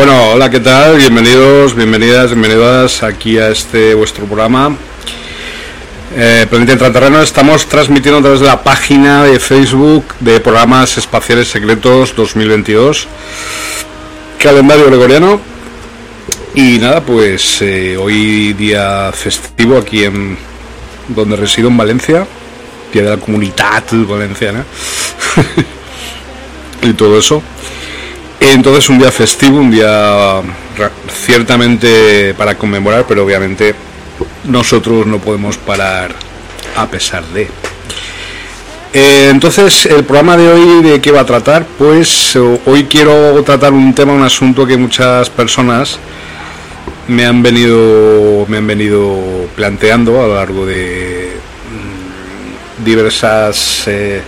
Bueno, hola, ¿qué tal? Bienvenidos, bienvenidas, bienvenidas aquí a este vuestro programa. Eh, Planeta estamos transmitiendo a través de la página de Facebook de Programas Espaciales Secretos 2022, calendario gregoriano. Y nada, pues eh, hoy día festivo aquí en donde resido en Valencia, día de la comunidad valenciana y todo eso. Entonces un día festivo, un día ciertamente para conmemorar, pero obviamente nosotros no podemos parar a pesar de. Eh, entonces, el programa de hoy de qué va a tratar, pues hoy quiero tratar un tema, un asunto que muchas personas me han venido me han venido planteando a lo largo de mm, diversas eh,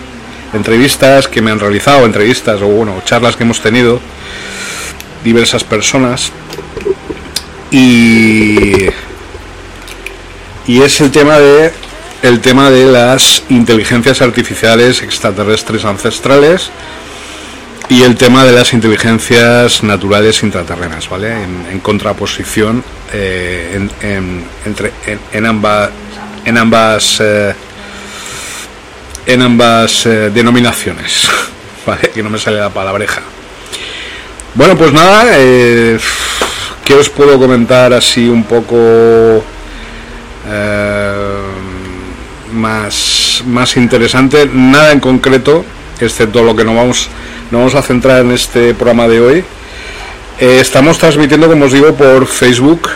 entrevistas que me han realizado, entrevistas o bueno, charlas que hemos tenido diversas personas y y es el tema de el tema de las inteligencias artificiales extraterrestres ancestrales y el tema de las inteligencias naturales intraterrenas, ¿vale? En, contraposición eh, en, entre, en, ambas en ambas eh, en ambas eh, denominaciones. que no me sale la palabreja. Bueno, pues nada, eh, ¿qué os puedo comentar así un poco eh, más, más interesante? Nada en concreto, excepto lo que nos vamos, nos vamos a centrar en este programa de hoy. estamos transmitiendo, como os digo, por Facebook.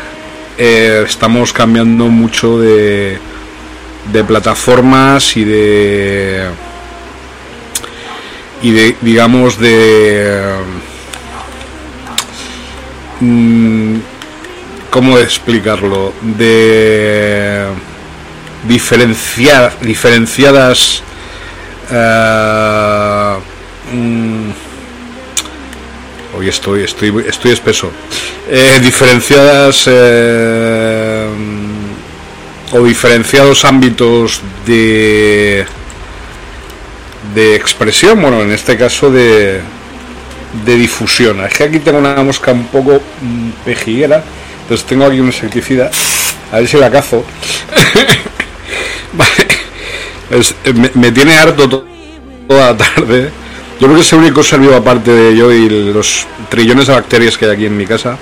estamos cambiando mucho de, de plataformas y de y de digamos de mm, cómo explicarlo de diferenciar diferenciadas uh, hoy estoy, estoy, estoy espeso. Eh, diferenciadas eh, o diferenciados ámbitos de de expresión, bueno, en este caso de, de difusión. Es que aquí tengo una mosca un poco mm, pejiguera, entonces tengo aquí un insecticida, a ver si la cazo. Eh, me, tiene harto toda la tarde. Yo creo que es el único ser vivo aparte de yo y los trillones de bacterias que hay aquí en mi casa.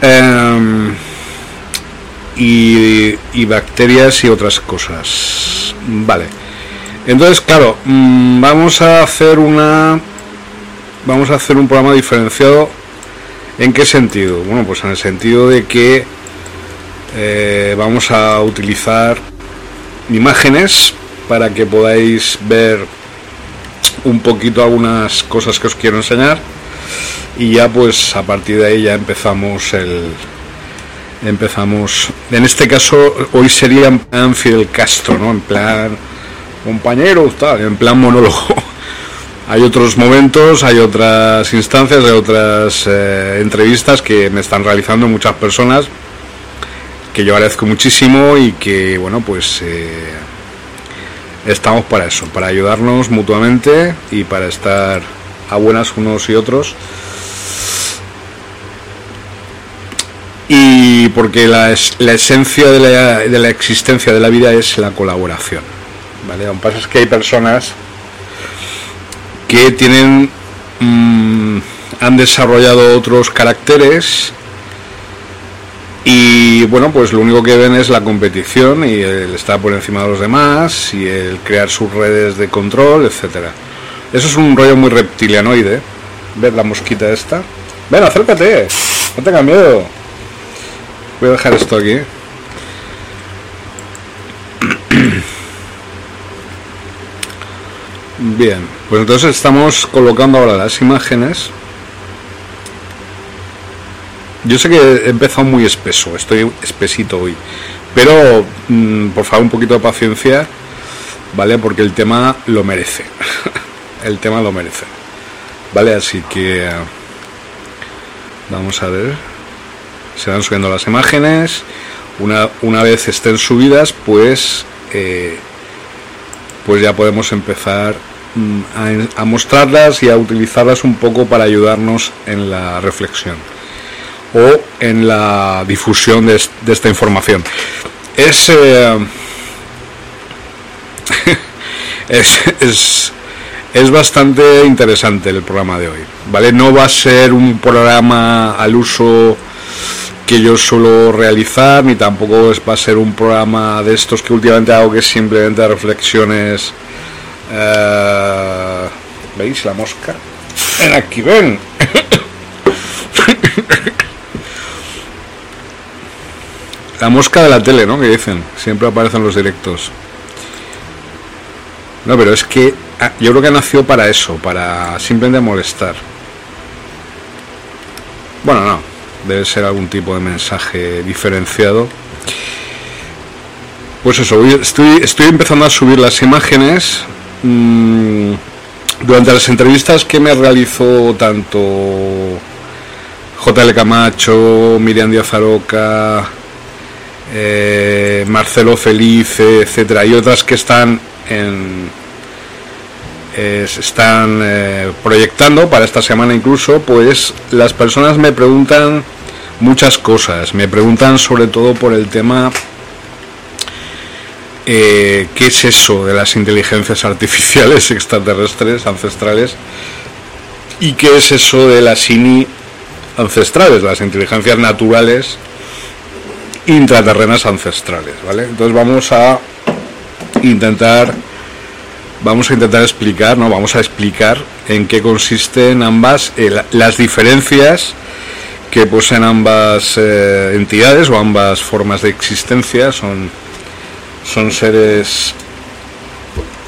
Em, y, bacterias y otras cosas. Vale. Entonces, claro, mm, vamos a hacer una vamos a hacer un programa diferenciado. ¿En qué sentido? Bueno, pues en el sentido de que eh, vamos a utilizar imágenes para que podáis ver un poquito algunas cosas que os quiero enseñar y ya pues a partir de ahí ya empezamos el empezamos. En este caso hoy sería en plan Fidel Castro no en plan compañeros tal en plan monólogo. Hay otros momentos, hay otras instancias, hay otras eh, entrevistas que me están realizando muchas personas que yo agradezco muchísimo y que, bueno, pues eh, estamos para eso, para ayudarnos mutuamente y para estar a buenas unos y otros. Y porque la, la esencia de la, de la existencia de la vida es la colaboración. ¿vale? Lo pasa es que hay personas que tienen mm, han desarrollado otros caracteres y bueno pues lo único que ven es la competición y el estar por encima de los demás y el crear sus redes de control etcétera eso es un rollo muy reptilianoide ver la mosquita esta ven acércate no tengas miedo voy a dejar esto aquí Bien, pues entonces estamos colocando ahora las imágenes. Yo sé que he empezado muy espeso, estoy espesito hoy, pero mm, por favor un poquito de paciencia, ¿vale? Porque el tema lo merece. el tema lo merece. ¿Vale? Así que vamos a ver. Se van subiendo las imágenes. Una, una vez estén subidas, pues eh, pues ya podemos empezar mm, a, mostrarlas y a utilizarlas un poco para ayudarnos en la reflexión o en la difusión de, esta información. Es, eh, es, es, es, bastante interesante el programa de hoy, ¿vale? No va a ser un programa al uso que yo suelo realizar, ni tampoco va a ser un programa de estos que últimamente hago que es simplemente reflexiones. Eh, ¿Veis la mosca? Ven aquí, ven. la mosca de la tele, ¿no? Que dicen, siempre aparecen los directos. No, pero es que ah, yo creo que nació para eso, para simplemente molestar. Bueno, no, debe ser algún tipo de mensaje diferenciado. Pues eso, estoy, empezando a subir las imágenes. Mm, durante las entrevistas que me realizó tanto JL Camacho, Miriam Díaz Aroca, eh, Marcelo Felice, etcétera, y otras que están en, están eh, proyectando para esta semana incluso, pues las personas me preguntan muchas cosas. Me preguntan sobre todo por el tema eh, qué es eso de las inteligencias artificiales extraterrestres ancestrales y qué es eso de las INI ancestrales, las inteligencias naturales intraterrenas ancestrales, ¿vale? Entonces vamos a intentar vamos a intentar explicar, no, vamos a explicar en qué consisten ambas eh, las diferencias que poseen ambas eh, entidades o ambas formas de existencia. Son, son seres...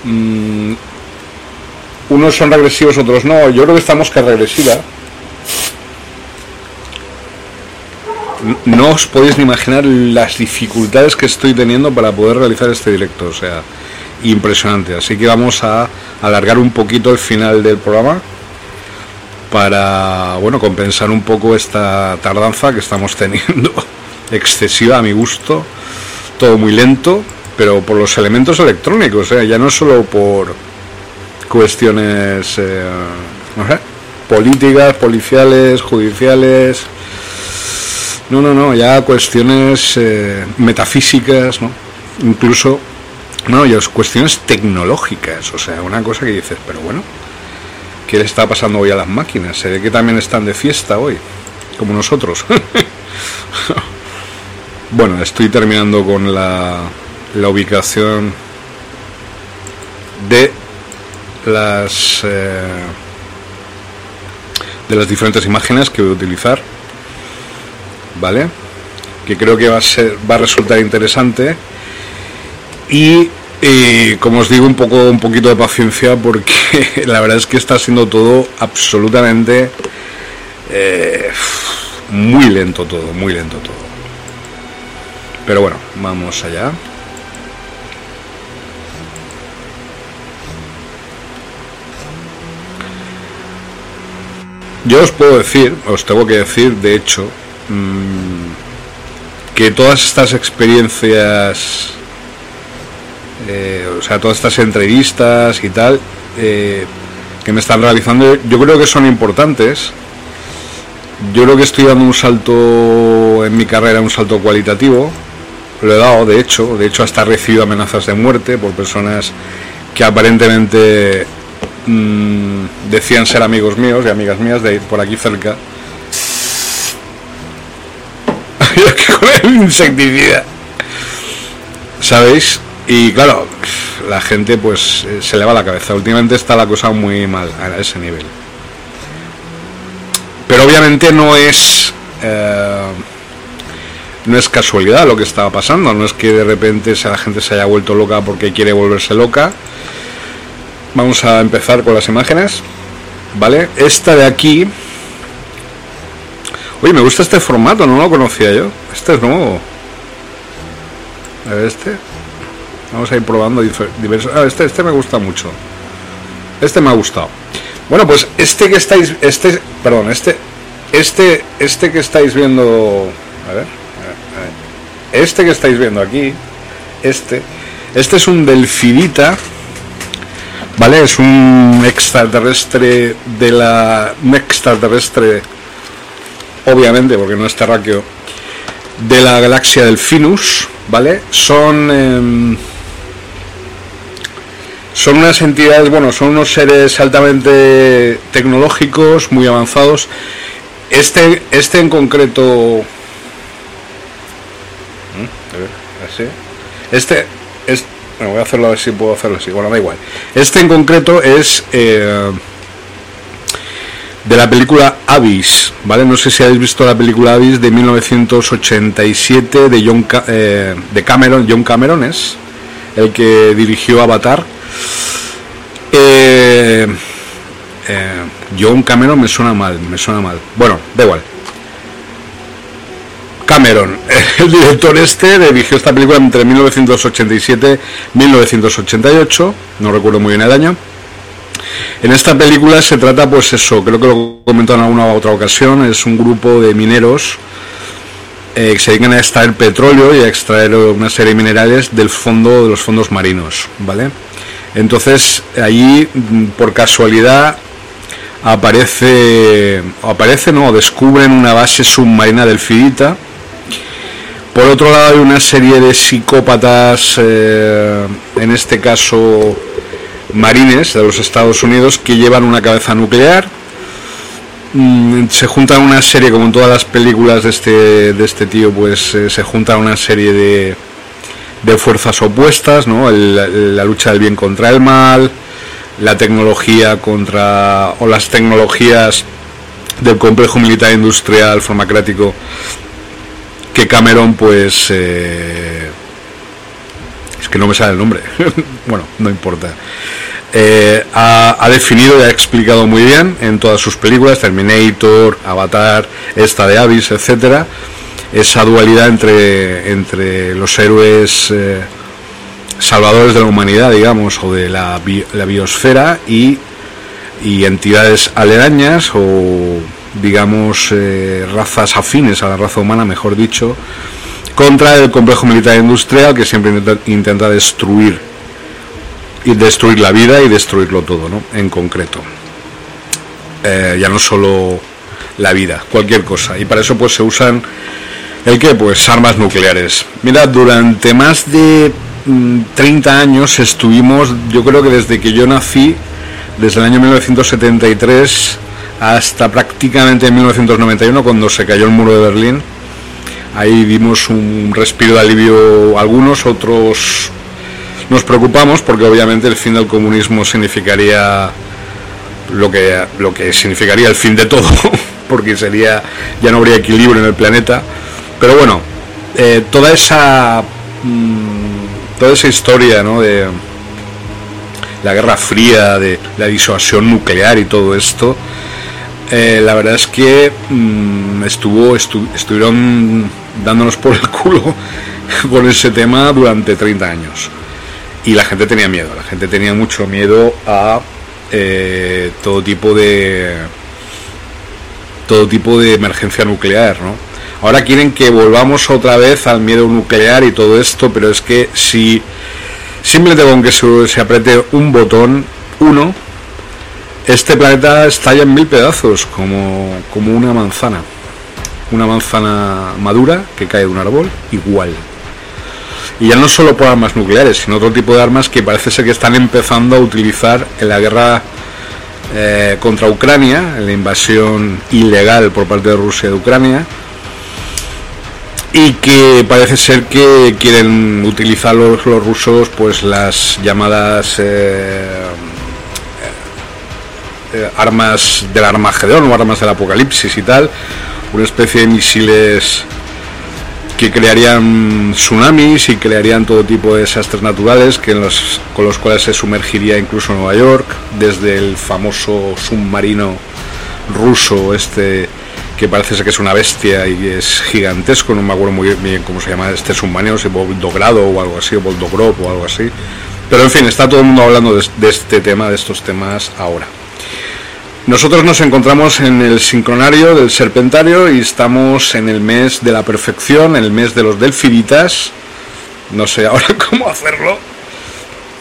Mm, unos son regresivos, otros no. Yo creo que esta mosca regresiva. No os podéis ni imaginar las dificultades que estoy teniendo para poder realizar este directo. O sea, ...impresionante. Así que vamos a alargar un poquito el final del programa para bueno compensar un poco esta tardanza que estamos teniendo excesiva a mi gusto todo muy lento pero por los elementos electrónicos ¿eh? ya no solo por cuestiones eh, políticas policiales judiciales no no no ya cuestiones eh, metafísicas no incluso no y cuestiones tecnológicas o sea una cosa que dices pero bueno ¿Qué le está pasando hoy a las máquinas? Se ve que también están de fiesta hoy, como nosotros. bueno, estoy terminando con la, la ubicación de las eh, de las diferentes imágenes que voy a utilizar vale que creo que va a ser va a resultar interesante y y como os digo, un poco un poquito de paciencia porque la verdad es que está siendo todo absolutamente eh, muy lento todo, muy lento todo. Pero bueno, vamos allá. Yo os puedo decir, os tengo que decir, de hecho, mm, que todas estas experiencias eh, o sea, todas estas entrevistas y tal eh, que me están realizando, yo creo que son importantes. Yo creo que estoy dando un salto en mi carrera, un salto cualitativo. Lo he dado, de hecho, de hecho hasta he recibido amenazas de muerte por personas que aparentemente mm, decían ser amigos míos y amigas mías de por aquí cerca. con insecticida. ¿Sabéis? Y claro, la gente pues eh, se le va la cabeza. Últimamente está la cosa muy mal a ese nivel. Pero obviamente no es eh, no es casualidad lo que estaba pasando. No es que de repente la gente se haya vuelto loca porque quiere volverse loca. Vamos a empezar con las imágenes. ¿Vale? Esta de aquí. Oye, me gusta este formato, no lo conocía yo. Este es nuevo. A ver este. Vamos a ir probando diversos. Ah, este, este me gusta mucho. Este me ha gustado. Bueno, pues este que estáis, este, perdón, este, este, este que estáis viendo, a ver, este que estáis viendo aquí, este, este es un delfidita, ¿vale? Es un extraterrestre de la, un extraterrestre, obviamente, porque no es terráqueo, de la galaxia Delfinus, ¿vale? Son em, son unas entidades, bueno, son unos seres altamente tecnológicos, muy avanzados. Este, este en concreto. ¿Mm? Este es. Bueno, voy a hacerlo a ver si puedo hacerlo así. Bueno, da igual. Este en concreto es. Eh, de la película Abyss, ¿vale? No sé si habéis visto la película Abyss de 1987 de John eh, de Cameron, John Cameron es el que dirigió Avatar eh, eh, John Cameron me suena mal, me suena mal. Bueno, da igual. Cameron, el director este, dirigió esta película entre 1987 y 1988, no recuerdo muy bien el año. En esta película se trata, pues eso, creo que lo comentó en alguna otra ocasión, es un grupo de mineros eh, que se dedican a extraer petróleo y a extraer una serie de minerales del fondo de los fondos marinos, ¿vale? Entonces allí por casualidad aparece, aparece no, descubren una base submarina del Fidita. Por otro lado hay una serie de psicópatas, eh, en este caso marines de los Estados Unidos, que llevan una cabeza nuclear. Mm, se juntan una serie, como en todas las películas de este, de este tío, pues eh, se junta una serie de, de fuerzas opuestas, ¿no? la lucha del bien contra el mal, la tecnología contra o las tecnologías del complejo militar industrial farmacrático que Cameron pues eh, es que no me sale el nombre bueno no importa eh, ha, definido y ha explicado muy bien en todas sus películas Terminator Avatar esta de Abyss etcétera esa dualidad entre, entre los héroes eh, salvadores de la humanidad, digamos, o de la, la biosfera y y entidades aledañas o digamos eh, razas afines a la raza humana, mejor dicho, contra el complejo militar industrial que siempre intenta, destruir y destruir la vida y destruirlo todo, ¿no? En concreto. Eh, ya no solo la vida, cualquier cosa. Y para eso pues se usan el que pues armas nucleares. Mira, durante más de 30 mm, años estuvimos, yo creo que desde que yo nací, desde el año 1973 hasta prácticamente 1991 cuando se cayó el muro de Berlín. Ahí dimos un respiro de alivio algunos, otros nos preocupamos porque obviamente el fin del comunismo significaría lo que, lo que significaría el fin de todo, porque sería ya no habría equilibrio en el planeta. Pero bueno, eh, toda esa mm, toda esa historia ¿no? de la Guerra Fría, de la disuasión nuclear y todo esto, eh, la verdad es que mm, estuvo estuvieron dándonos por el culo con ese tema durante 30 años. Y la gente tenía miedo, la gente tenía mucho miedo a eh, todo tipo de todo tipo de emergencia nuclear, ¿no? Ahora quieren que volvamos otra vez al miedo nuclear y todo esto, pero es que si simplemente con que se, apriete un botón, uno, este planeta estalla en mil pedazos, como, como una manzana. Una manzana madura que cae de un árbol, igual. Y ya no solo por armas nucleares, sino otro tipo de armas que parece ser que están empezando a utilizar en la guerra eh, contra Ucrania, en la invasión ilegal por parte de Rusia de Ucrania, y que parece ser que quieren utilizar los, rusos pues las llamadas eh, eh, armas del Armagedón o armas del Apocalipsis y tal, una especie de misiles que crearían tsunamis y crearían todo tipo de desastres naturales que los, con los cuales se sumergiría incluso Nueva York, desde el famoso submarino ruso este que parece ser que es una bestia y es gigantesco, no me acuerdo muy bien cómo se llama este submarino, si Voldogrado o algo así, o Voldogrop o algo así. Pero en fin, está todo el mundo hablando de este tema, de estos temas ahora. Nosotros nos encontramos en el sincronario del serpentario y estamos en el mes de la perfección, el mes de los delfiditas. No sé ahora cómo hacerlo.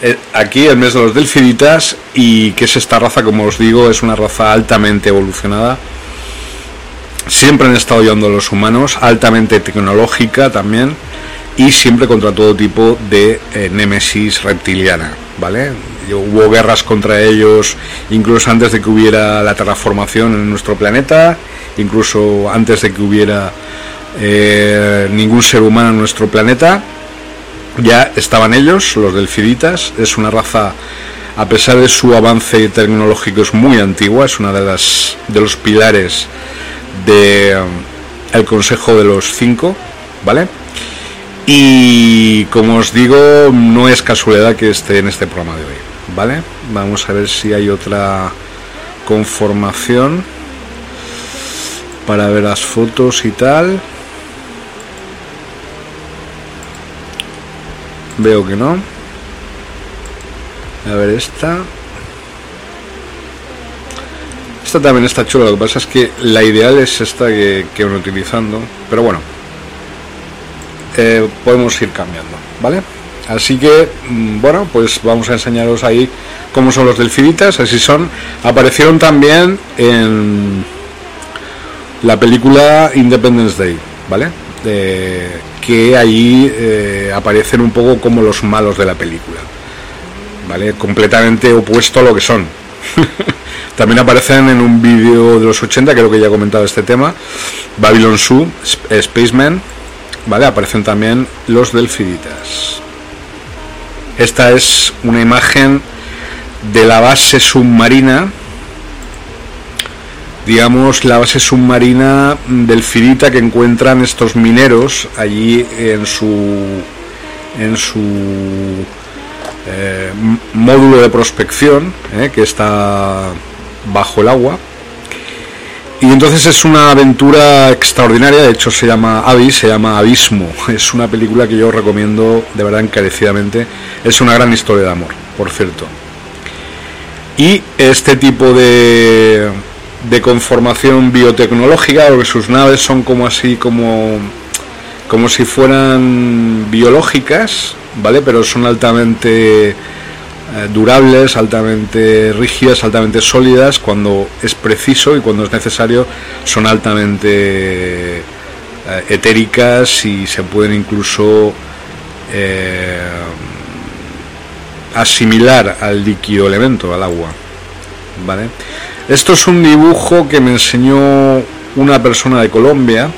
Eh, aquí el mes de los delfiditas y que es esta raza, como os digo, es una raza altamente evolucionada. Siempre han estado ayudando a los humanos, altamente tecnológica también y siempre contra todo tipo de eh, némesis reptiliana, ¿vale? hubo guerras contra ellos incluso antes de que hubiera la terraformación en nuestro planeta, incluso antes de que hubiera eh, ningún ser humano en nuestro planeta. Ya estaban ellos, los delfiditas, es una raza, a pesar de su avance tecnológico, es muy antigua, es una de las de los pilares de eh, el Consejo de los Cinco, ¿vale? Y como os digo, no es casualidad que esté en este programa de hoy. ¿vale? Vamos a ver si hay otra conformación para ver las fotos y tal. Veo que no. A ver esta. También está chula, lo que pasa es que la ideal es esta que, que van utilizando. Pero bueno, eh, podemos ir cambiando, ¿vale? Así que, mm, bueno, pues vamos a enseñaros ahí cómo son los delfinitas, así son. Aparecieron también en la película Independence Day, ¿vale? que ahí eh, aparecen un poco como los malos de la película, ¿vale? Completamente opuesto a lo que son. También aparecen en un vídeo de los 80, creo que ya he comentado este tema, Babylon Zoo, Spaceman, ¿vale? Aparecen también los delfinitas. Esta es una imagen de la base submarina, digamos la base submarina del Firita que encuentran estos mineros allí en su en su eh, módulo de prospección eh, que está bajo el agua y entonces es una aventura extraordinaria, de hecho se llama Abyss, se llama Abismo. Es una película que yo recomiendo de verdad encarecidamente. Es una gran historia de amor, por cierto. Y este tipo de, de conformación biotecnológica, porque sus naves son como así, como, como si fueran biológicas, ¿vale? Pero son altamente eh, durables, altamente rígidas, altamente sólidas, cuando es preciso y cuando es necesario son altamente eh, etéricas y se pueden incluso eh, asimilar al líquido elemento, al agua. ¿Vale? Esto es un dibujo que me enseñó una persona de Colombia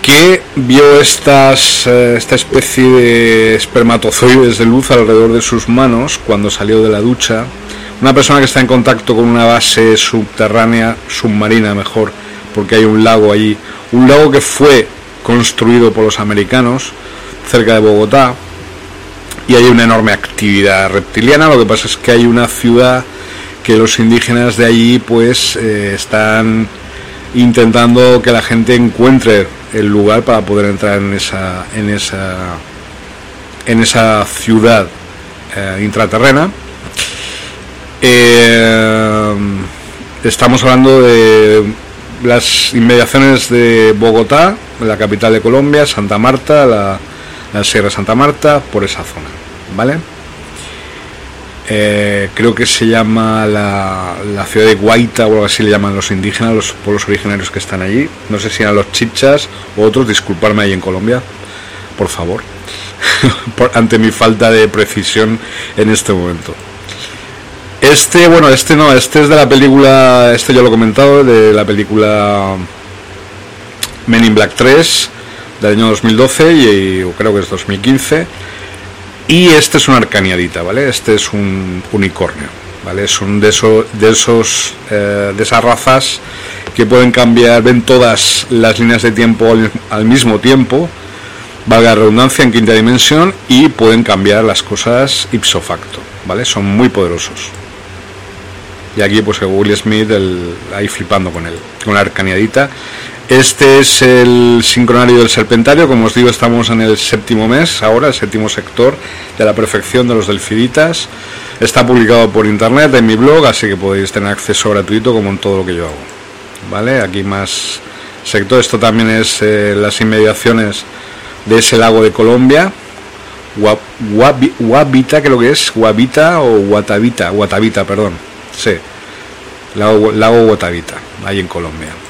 que vio estas, eh, esta especie de espermatozoides de luz alrededor de sus manos cuando salió de la ducha. Una persona que está en contacto con una base subterránea, submarina mejor, porque hay un lago allí. Un lago que fue construido por los americanos cerca de Bogotá y hay una enorme actividad reptiliana. Lo que pasa es que hay una ciudad que los indígenas de allí pues eh, están intentando que la gente encuentre el lugar para poder entrar en esa en esa en esa ciudad eh, intraterrena. Eh, estamos hablando de las inmediaciones de Bogotá la capital de Colombia Santa Marta la, la Sierra Santa Marta por esa zona vale eh, creo que se llama la, ciudad de Guaita o algo así le llaman los indígenas, los pueblos originarios que están allí. No sé si eran los chichas o otros, disculparme ahí en Colombia, por favor, ante mi falta de precisión en este momento. Este, bueno, este no, este es de la película, este yo lo he comentado, de la película Men in Black 3 del año 2012 y creo que es 2015 y este es una arcaniadita, ¿vale? Este es un unicornio, ¿vale? Son de, de, esos, eh, de esas razas que pueden cambiar, ven todas las líneas de tiempo al, mismo tiempo, valga la redundancia, en quinta dimensión, y pueden cambiar las cosas ipso facto, ¿vale? Son muy poderosos. Y aquí pues Will Smith ahí flipando con él, con la arcaniadita. Este es el sincronario del serpentario, como os digo estamos en el séptimo mes, ahora el séptimo sector de la perfección de los delfiditas. Está publicado por internet en mi blog, así que podéis tener acceso gratuito como en todo lo que yo hago. ¿Vale? Aquí más sector, esto también es eh, las inmediaciones de ese lago de Colombia. Guavita, que lo que es, Guavita o Guatavita, Guatavita, perdón. Sí, lago, lago Guatavita, ahí en Colombia.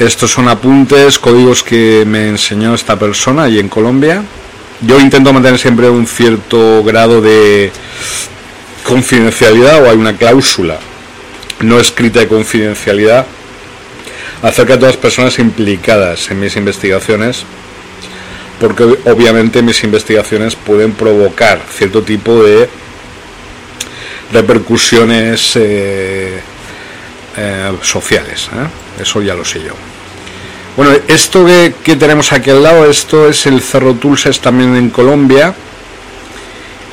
Estos son apuntes, códigos que me enseñó esta persona allí en Colombia. Yo intento mantener siempre un cierto grado de confidencialidad o hay una cláusula no escrita de confidencialidad acerca de todas las personas implicadas en mis investigaciones, porque obviamente mis investigaciones pueden provocar cierto tipo de repercusiones eh, eh, sociales. ¿eh? Eso ya lo sé yo. Bueno, esto que, tenemos aquí al lado, esto es el Cerro Tulses también en Colombia.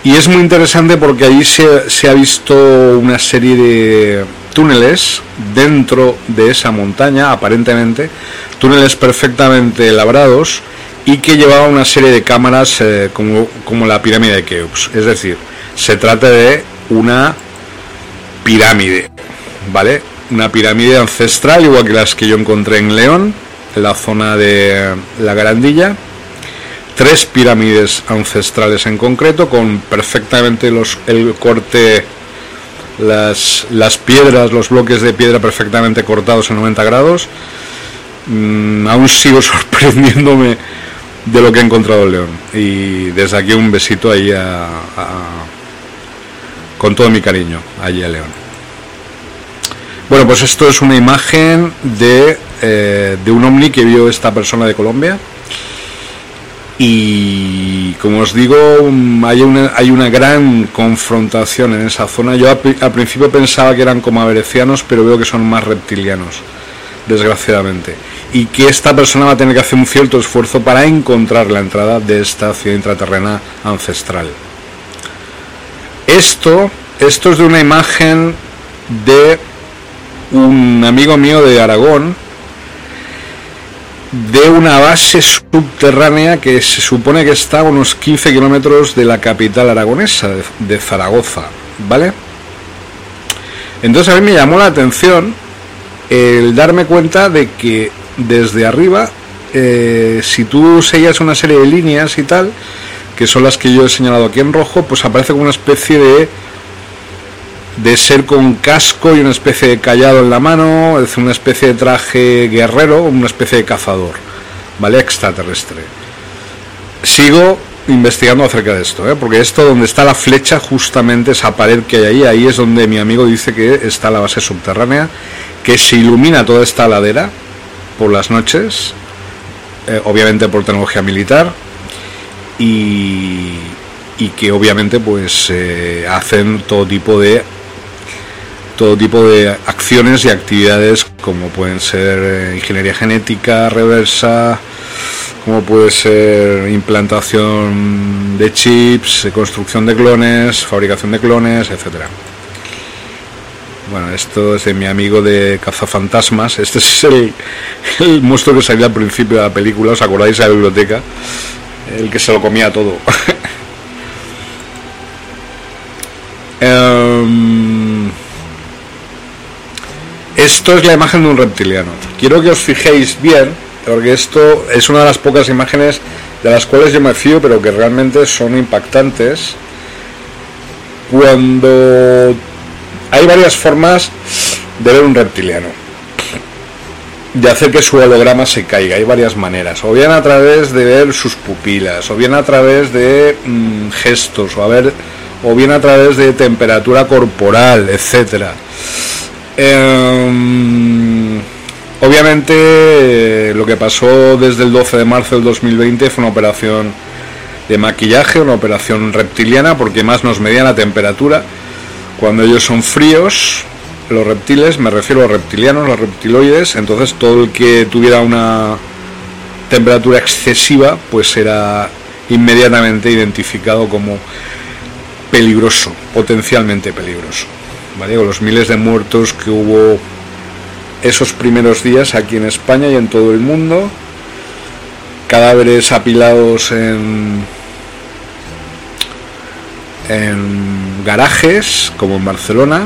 Y es muy interesante porque allí se, ha visto una serie de túneles dentro de esa montaña, aparentemente, túneles perfectamente labrados y que llevaban una serie de cámaras eh, como, como, la pirámide de Keops. Es decir, se trata de una pirámide, ¿vale? Una pirámide ancestral, igual que las que yo encontré en León la zona de la Garandilla, tres pirámides ancestrales en concreto, con perfectamente los, el corte, las, las piedras, los bloques de piedra perfectamente cortados en 90 grados. Mm, aún sigo sorprendiéndome de lo que he encontrado en León. Y desde aquí un besito ahí con todo mi cariño, allí a León. Bueno, pues esto es una imagen de, eh, de un ovni que vio esta persona de Colombia. Y como os digo, hay una, hay una gran confrontación en esa zona. Yo al principio pensaba que eran como averecianos, pero veo que son más reptilianos, desgraciadamente. Y que esta persona va a tener que hacer un cierto esfuerzo para encontrar la entrada de esta ciudad intraterrena ancestral. Esto, esto es de una imagen de un amigo mío de Aragón de una base subterránea que se supone que está a unos 15 kilómetros de la capital aragonesa, de, Zaragoza, ¿vale? Entonces a mí me llamó la atención el darme cuenta de que desde arriba, eh, si tú seguías una serie de líneas y tal, que son las que yo he señalado aquí en rojo, pues aparece como una especie de de ser con casco y una especie de callado en la mano, es una especie de traje guerrero, una especie de cazador, ¿vale? Extraterrestre. Sigo investigando acerca de esto, ¿eh? porque esto donde está la flecha, justamente esa pared que hay ahí, ahí es donde mi amigo dice que está la base subterránea, que se ilumina toda esta ladera por las noches, eh, obviamente por tecnología militar, y, y que obviamente pues eh, hacen todo tipo de todo tipo de acciones y actividades como pueden ser eh, ingeniería genética reversa, como puede ser implantación de chips, eh, construcción de clones, fabricación de clones, etcétera. Bueno, esto es de mi amigo de cazafantasmas. Este es el, el monstruo que salía al principio de la película, ¿os acordáis de la biblioteca? El que se lo comía todo. Esto es la imagen de un reptiliano. Quiero que os fijéis bien, porque esto es una de las pocas imágenes de las cuales yo me fío, pero que realmente son impactantes. Cuando hay varias formas de ver un reptiliano, de hacer que su holograma se caiga, hay varias maneras, o bien a través de ver sus pupilas, o bien a través de mmm, gestos, o, a ver, o bien a través de temperatura corporal, etcétera. Eh, obviamente eh, lo que pasó desde el 12 de marzo del 2020 fue una operación de maquillaje, una operación reptiliana, porque más nos medían la temperatura. Cuando ellos son fríos, los reptiles, me refiero a los reptilianos, los reptiloides, entonces todo el que tuviera una temperatura excesiva, pues era inmediatamente identificado como peligroso, potencialmente peligroso. Los miles de muertos que hubo esos primeros días aquí en España y en todo el mundo, cadáveres apilados en, garajes, como en Barcelona,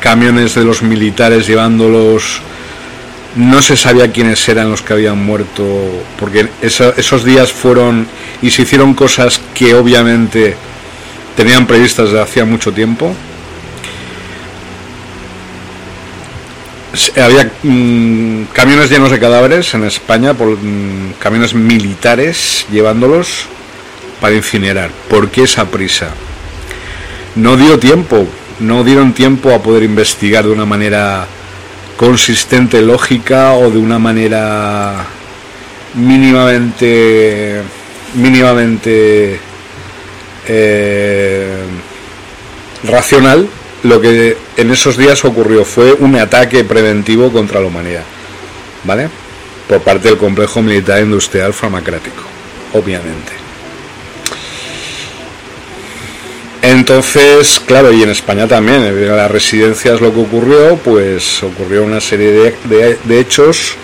camiones de los militares llevándolos, no se sabía quiénes eran los que habían muerto, porque eso, esos días fueron y se hicieron cosas que obviamente tenían previstas desde hacía mucho tiempo había mmm, camiones llenos de cadáveres en España por mmm, camiones militares llevándolos para incinerar. ¿Por qué esa prisa? No dio tiempo, no dieron tiempo a poder investigar de una manera consistente, lógica o de una manera mínimamente mínimamente eh, racional lo que en esos días ocurrió fue un ataque preventivo contra la humanidad, ¿vale? Por parte del complejo militar industrial farmacrático, obviamente. Entonces, claro, y en España también, en las residencias lo que ocurrió, pues ocurrió una serie de, de, de hechos.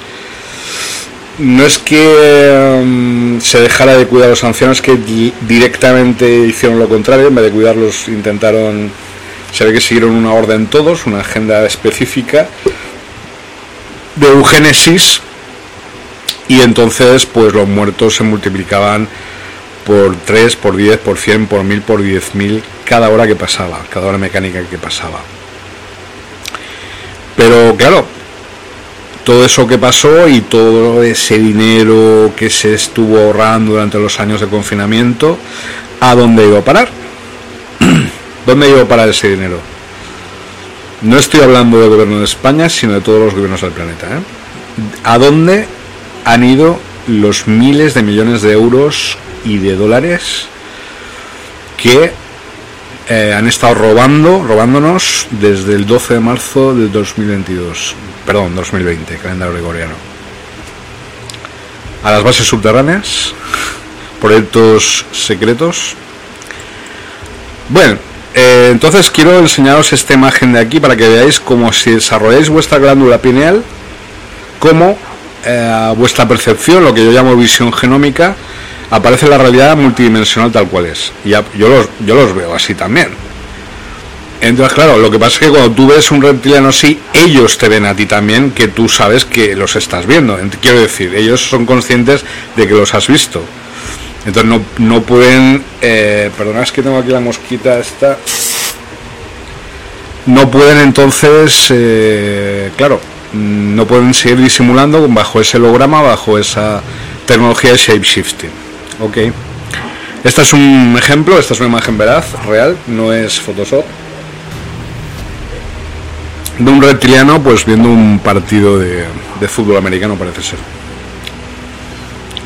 No es que um, se dejara de cuidar a los ancianos, que di directamente hicieron lo contrario, en vez de cuidarlos intentaron se que siguieron una orden todos, una agenda específica de eugénesis y entonces pues los muertos se multiplicaban por 3, por 10, por 100, por 1000, por 10.000 cada hora que pasaba, cada hora mecánica que pasaba. Pero claro, todo eso que pasó y todo ese dinero que se estuvo ahorrando durante los años de confinamiento, ¿a dónde iba a parar? ¿Dónde iba para ese dinero? No estoy hablando del gobierno de España, sino de todos los gobiernos del planeta. ¿eh? ¿A dónde han ido los miles de millones de euros y de dólares que eh, han estado robando, robándonos desde el 12 de marzo del 2022, perdón, 2020, calendario gregoriano? A las bases subterráneas, proyectos secretos. Bueno, eh, entonces quiero enseñaros esta imagen de aquí para que veáis cómo si desarrolláis vuestra glándula pineal, cómo eh, vuestra percepción, lo que yo llamo visión genómica, aparece la realidad multidimensional tal cual es. Yo los, yo los veo así también. Entonces, claro, lo que pasa es que cuando tú ves un reptiliano así, ellos te ven a ti también, que tú sabes que los estás viendo. Quiero decir, ellos son conscientes de que los has visto. Entonces no, no pueden... Eh, perdona, es que tengo aquí la mosquita esta. No pueden entonces, eh, claro, no pueden seguir disimulando bajo ese holograma, bajo esa tecnología de shapeshifting. Ok. Este es un ejemplo, esta es una imagen veraz, real, no es Photoshop. De un reptiliano, pues viendo un partido de, de fútbol americano, parece ser.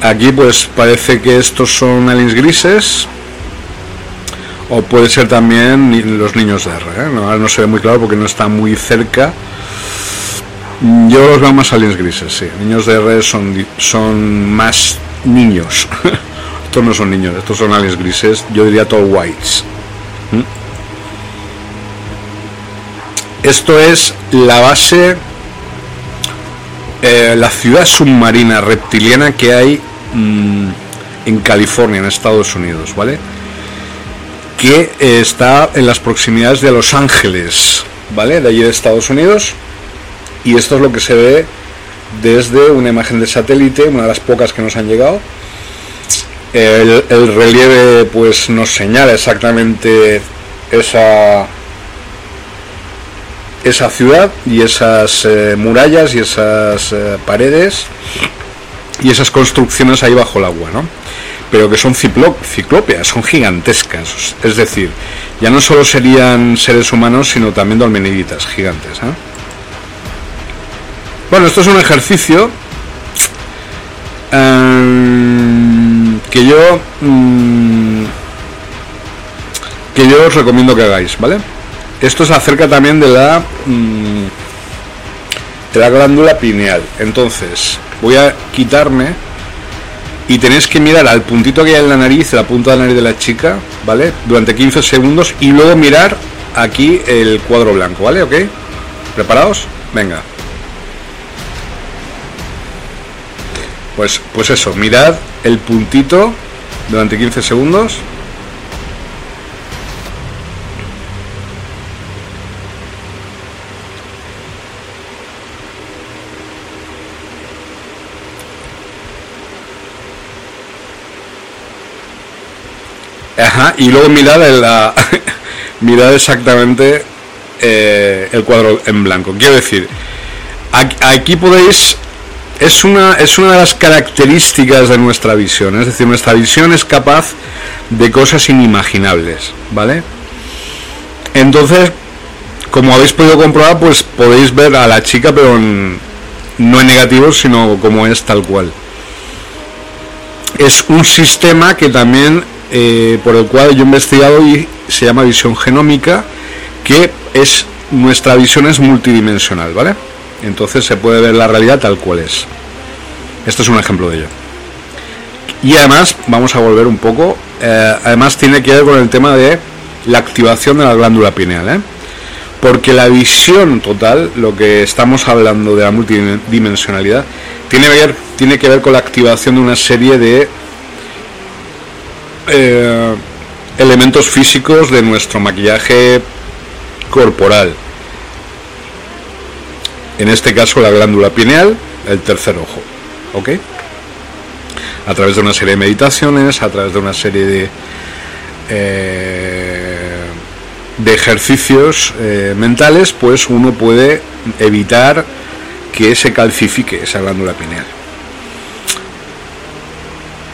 Aquí, pues parece que estos son aliens grises, o puede ser también los niños de R. ¿eh? No, se ve muy claro porque no está muy cerca yo los veo más aliens grises, sí. Niños de R son, son más niños. estos no son niños, estos son aliens grises. Yo diría todo whites. ¿Mm? Esto es la base, eh, la ciudad submarina reptiliana que hay mm, en California, en Estados Unidos, ¿vale? Que eh, está en las proximidades de Los Ángeles, ¿vale? De allí de Estados Unidos y esto es lo que se ve desde una imagen de satélite, una de las pocas que nos han llegado. El, relieve pues nos señala exactamente esa esa ciudad y esas eh, murallas y esas eh, paredes y esas construcciones ahí bajo el agua, ¿no? Pero que son ciclópeas, son gigantescas. Es decir, ya no solo serían seres humanos, sino también dolmeniditas gigantes. ¿eh? Bueno, esto es un ejercicio em, que yo mm, que yo os recomiendo que hagáis, ¿vale? Esto se acerca también de la mm, de la glándula pineal. Entonces, voy a quitarme y tenéis que mirar al puntito que hay en la nariz, la punta de la nariz de la chica, ¿vale? Durante 15 segundos y luego mirar aquí el cuadro blanco, ¿vale? ¿Ok? ¿Preparados? Venga. Pues, pues eso, mirad el puntito durante 15 segundos. Y luego mirad, la, mirad exactamente eh, el cuadro en blanco. Quiero decir, aquí podéis es una, es una de las características de nuestra visión. Es decir, nuestra visión es capaz de cosas inimaginables, ¿vale? Entonces, como habéis podido comprobar, pues podéis ver a la chica, pero no en negativo, sino como es tal cual. Es un sistema que también, eh, por el cual yo he investigado y se llama visión genómica, que es nuestra visión es multidimensional, ¿vale? Entonces se puede ver la realidad tal cual es. Esto es un ejemplo de ello. Y además, vamos a volver un poco, eh, además tiene que ver con el tema de la activación de la glándula pineal, ¿eh? porque la visión total, lo que estamos hablando de la multidimensionalidad, tiene que ver, tiene que ver con la activación de una serie de eh, elementos físicos de nuestro maquillaje corporal en este caso la glándula pineal, el tercer ojo. ¿Ok? A través de una serie de meditaciones, a través de una serie de, eh, de ejercicios eh, mentales, pues uno puede evitar que se calcifique esa glándula pineal.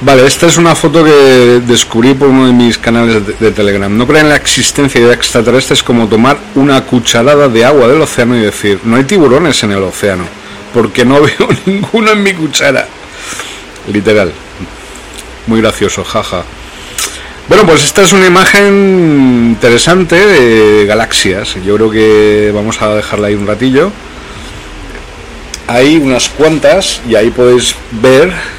Vale, esta es una foto que descubrí por uno de mis canales de, Telegram. No creen en la existencia de extraterrestres como tomar una cucharada de agua del océano y decir, no hay tiburones en el océano, porque no veo ninguno en mi cuchara. Literal. Muy gracioso, jaja. Bueno, pues esta es una imagen interesante de galaxias. Yo creo que vamos a dejarla ahí un ratillo. Hay unas cuantas y ahí podéis ver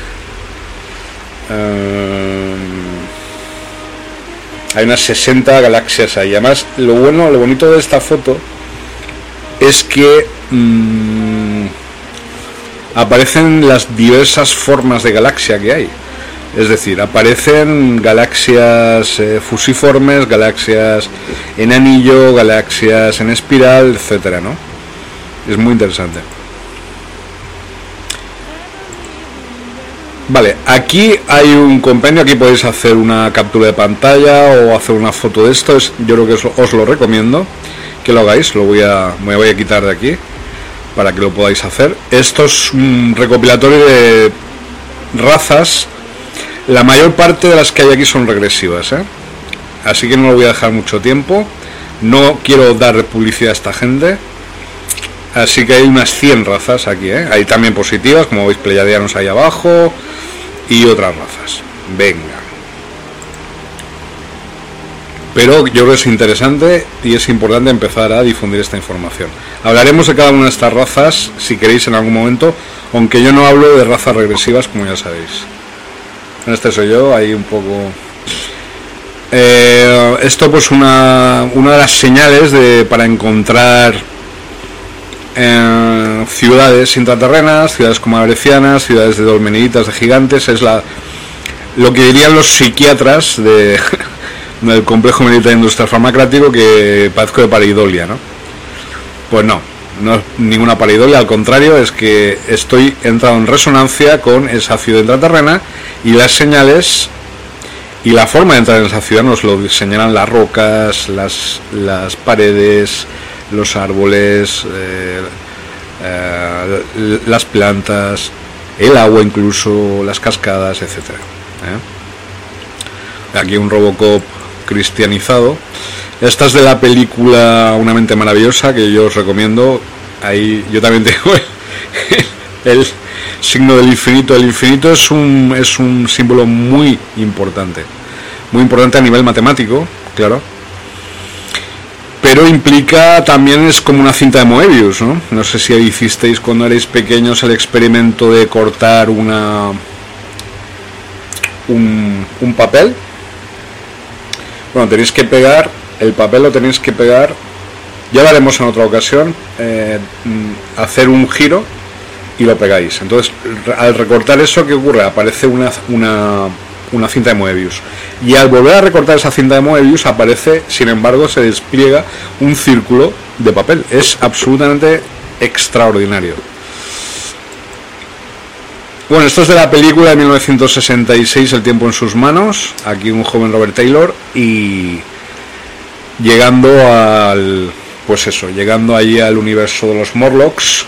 Em, hay unas 60 galaxias ahí. Además, lo bueno, lo bonito de esta foto es que mm, aparecen las diversas formas de galaxia que hay. Es decir, aparecen galaxias eh, fusiformes, galaxias en anillo, galaxias en espiral, etcétera, ¿no? Es muy interesante. Vale, aquí hay un compendio, aquí podéis hacer una captura de pantalla o hacer una foto de esto, yo creo que os, lo recomiendo que lo hagáis, lo voy a, me voy a quitar de aquí para que lo podáis hacer. Esto es un recopilatorio de razas, la mayor parte de las que hay aquí son regresivas, ¿eh? así que no lo voy a dejar mucho tiempo, no quiero dar publicidad a esta gente. Así que hay unas 100 razas aquí, ¿eh? Hay también positivas, como veis, pleyadianos ahí abajo y otras razas. Venga. Pero yo creo que es interesante y es importante empezar a difundir esta información. Hablaremos de cada una de estas razas, si queréis, en algún momento, aunque yo no hablo de razas regresivas, como ya sabéis. En este soy yo, ahí un poco... Eh, esto pues una, una de las señales de, para encontrar eh, ciudades intraterrenas, ciudades como arecianas, ciudades de dolmenitas, de gigantes, es la lo que dirían los psiquiatras de, del complejo militar industrial farmacrático que padezco de paridolia, ¿no? Pues no, no es ninguna paridolia, al contrario, es que estoy entrado en resonancia con esa ciudad intraterrena y las señales y la forma de entrar en esa ciudad nos lo señalan las rocas, las, las paredes, los árboles, eh, eh, las plantas, el agua incluso, las cascadas, etcétera. ¿eh? Aquí un Robocop cristianizado. Esta es de la película Una mente maravillosa que yo os recomiendo. Ahí yo también tengo el, el signo del infinito. El infinito es un, es un símbolo muy importante. Muy importante a nivel matemático, claro pero implica también es como una cinta de Moebius, ¿no? No sé si hicisteis cuando erais pequeños el experimento de cortar una un, papel. Bueno, tenéis que pegar, el papel lo tenéis que pegar, ya lo haremos en otra ocasión, eh, mm, hacer un giro y lo pegáis. Entonces, al recortar eso, ¿qué ocurre? Aparece una, una una cinta de Moebius. Y al volver a recortar esa cinta de Moebius aparece, sin embargo, se despliega un círculo de papel. Es absolutamente extraordinario. Bueno, esto es de la película de 1966, El tiempo en sus manos. Aquí un joven Robert Taylor y llegando al, pues eso, llegando allí al universo de los Morlocks,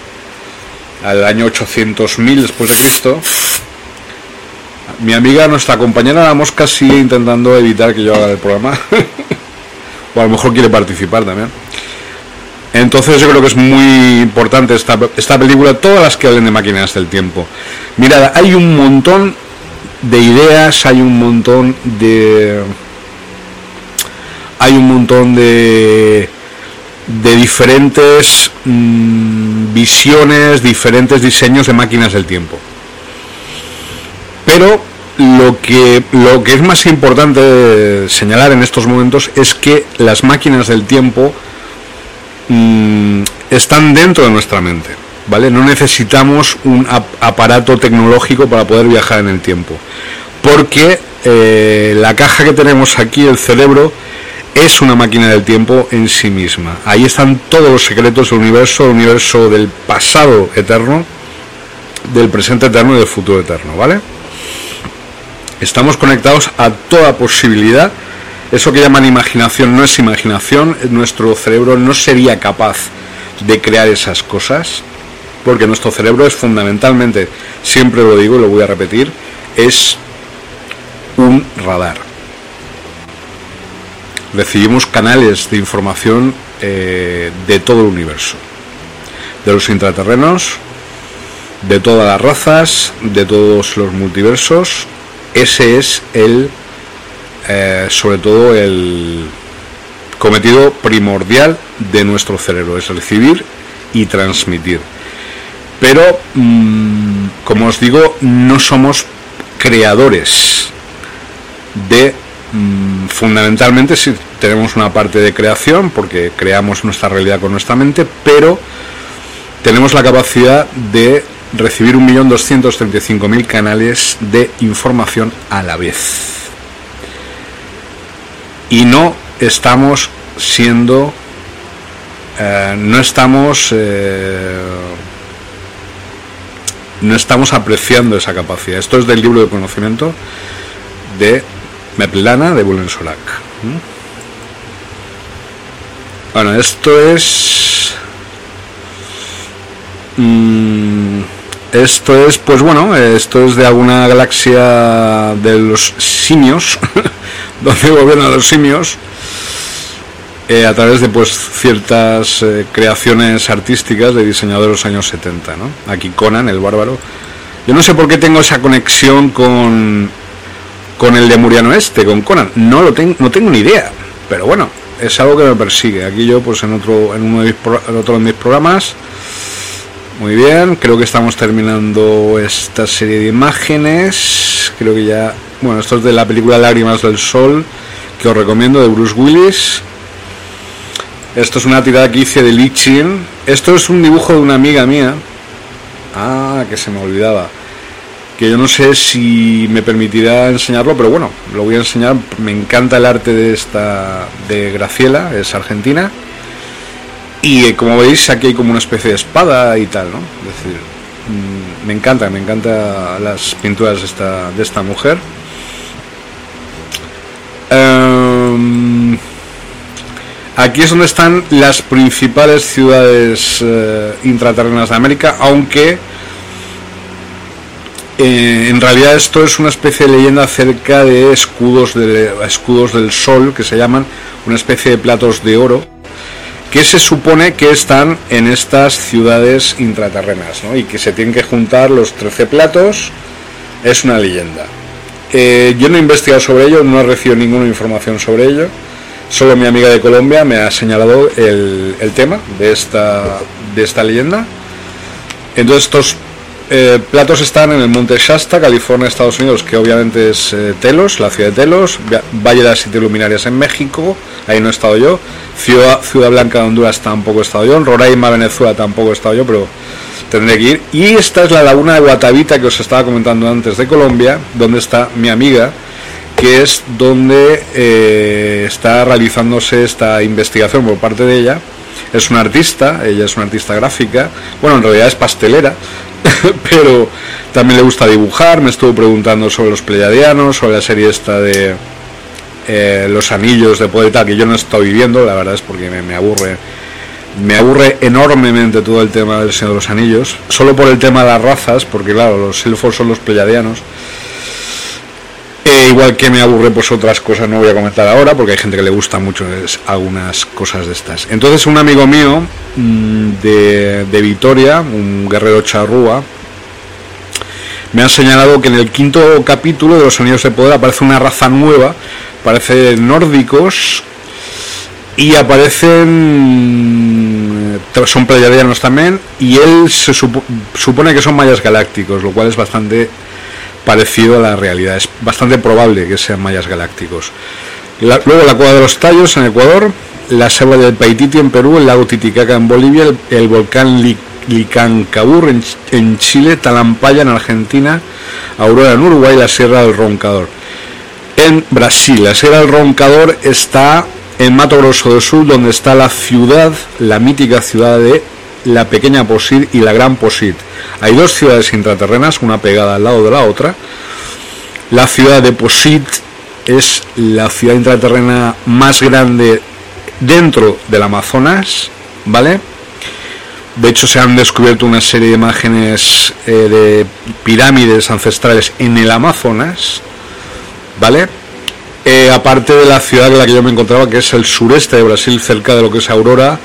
al año 800.000 después de Cristo mi amiga, nuestra compañera la mosca sigue intentando evitar que yo haga el programa. o a lo mejor quiere participar también. Entonces yo creo que es muy importante esta, esta película, todas las que hablen de máquinas del tiempo. Mirad, hay un montón de ideas, hay un montón de... Hay un montón de de diferentes mm, visiones, diferentes diseños de máquinas del tiempo. Pero lo que, lo que es más importante señalar en estos momentos es que las máquinas del tiempo mm, están dentro de nuestra mente. ¿Vale? No necesitamos un aparato tecnológico para poder viajar en el tiempo. Porque eh, la caja que tenemos aquí, el cerebro, es una máquina del tiempo en sí misma. Ahí están todos los secretos del universo, el universo del pasado eterno, del presente eterno y del futuro eterno, ¿vale? Estamos conectados a toda posibilidad. Eso que llaman imaginación no es imaginación. Nuestro cerebro no sería capaz de crear esas cosas. Porque nuestro cerebro es fundamentalmente, siempre lo digo y lo voy a repetir, es un radar. Recibimos canales de información eh, de todo el universo. De los intraterrenos, de todas las razas, de todos los multiversos ese es el, eh, sobre todo, el cometido primordial de nuestro cerebro, es recibir y transmitir. Pero, mm, como os digo, no somos creadores de, mm, fundamentalmente, si tenemos una parte de creación, porque creamos nuestra realidad con nuestra mente, pero tenemos la capacidad de recibir 1.235.000 canales de información a la vez. Y no estamos siendo, eh, no estamos, eh, no estamos apreciando esa capacidad. Esto es del libro de conocimiento de Meplana de Bulen Solac. Bueno, esto es... Mm, esto es, pues bueno, esto es de alguna galaxia de los simios, donde gobiernan los simios, eh, a través de pues ciertas eh, creaciones artísticas de diseñadores de los años 70, ¿no? Aquí Conan, el bárbaro. Yo no sé por qué tengo esa conexión con, con el de Muriano Este, con Conan. No lo tengo, no tengo ni idea. Pero bueno, es algo que me persigue. Aquí yo, pues en otro, en uno de mis, otro de mis programas. Muy bien, creo que estamos terminando esta serie de imágenes. Creo que ya. Bueno, esto es de la película Lágrimas del Sol, que os recomiendo, de Bruce Willis. Esto es una tirada que hice de Lichin. Esto es un dibujo de una amiga mía. Ah, que se me olvidaba que yo no sé si me permitirá enseñarlo, pero bueno, lo voy a enseñar. Me encanta el arte de esta de Graciela, es argentina. Y eh, como veis, aquí hay como una especie de espada y tal, ¿no? Es decir, mm, me encanta, me encanta las pinturas de esta, de esta mujer. Em, aquí es donde están las principales ciudades eh, intraterrenas de América, aunque eh, en realidad esto es una especie de leyenda acerca de escudos, de escudos del sol, que se llaman una especie de platos de oro, que se supone que están en estas ciudades intraterrenas, y que se tienen que juntar los 13 platos, es una leyenda. Eh, yo no he investigado sobre ello, no he recibido ninguna información sobre ello, solo mi amiga de Colombia me ha señalado el, el tema de esta, de esta leyenda. Entonces estos eh, platos están en el Monte Shasta, California, Estados Unidos, que obviamente es eh, Telos, la ciudad de Telos, Valle de las Siete Luminarias en México, ahí no he estado yo, Ciudad, ciudad Blanca de Honduras tampoco he estado yo, en Roraima, Venezuela tampoco he estado yo, pero tendré que ir. Y esta es la laguna de Guatavita que os estaba comentando antes de Colombia, donde está mi amiga, que es donde eh, está realizándose esta investigación por parte de ella. Es una artista, ella es una artista gráfica, bueno, en realidad es pastelera, pero también le gusta dibujar, me estuvo preguntando sobre los pleyadianos, sobre la serie esta de eh, Los Anillos de poder que yo no estoy viviendo, la verdad es porque me, aburre. Me aburre enormemente todo el tema del Señor de los Anillos, solo por el tema de las razas, porque claro, los elfos son los pleyadianos. Igual que me aburre pues otras cosas no voy a comentar ahora porque hay gente que le gusta mucho algunas cosas de estas. Entonces un amigo mío mm, de, de Vitoria, un guerrero charrúa, me ha señalado que en el quinto capítulo de los Anillos de Poder aparece una raza nueva, parece nórdicos y aparecen son pleiadianos también y él se supone que son mayas galácticos, lo cual es bastante parecido a la realidad. Es bastante probable que sean mayas galácticos. luego la cueva de los tallos en Ecuador, la selva del Paititi en Perú, el lago Titicaca en Bolivia, el, volcán Licancabur en, en, Chile, Talampaya en Argentina, Aurora en Uruguay, la Sierra del Roncador. En Brasil, la Sierra del Roncador está en Mato Grosso do Sul, donde está la ciudad, la mítica ciudad de la pequeña Posit y la gran Posit. Hay dos ciudades intraterrenas, una pegada al lado de la otra. La ciudad de Posit es la ciudad intraterrena más grande dentro del Amazonas, ¿vale? De hecho, se han descubierto una serie de imágenes eh, de pirámides ancestrales en el Amazonas, ¿vale? Eh, aparte de la ciudad en la que yo me encontraba, que es el sureste de Brasil, cerca de lo que es Aurora,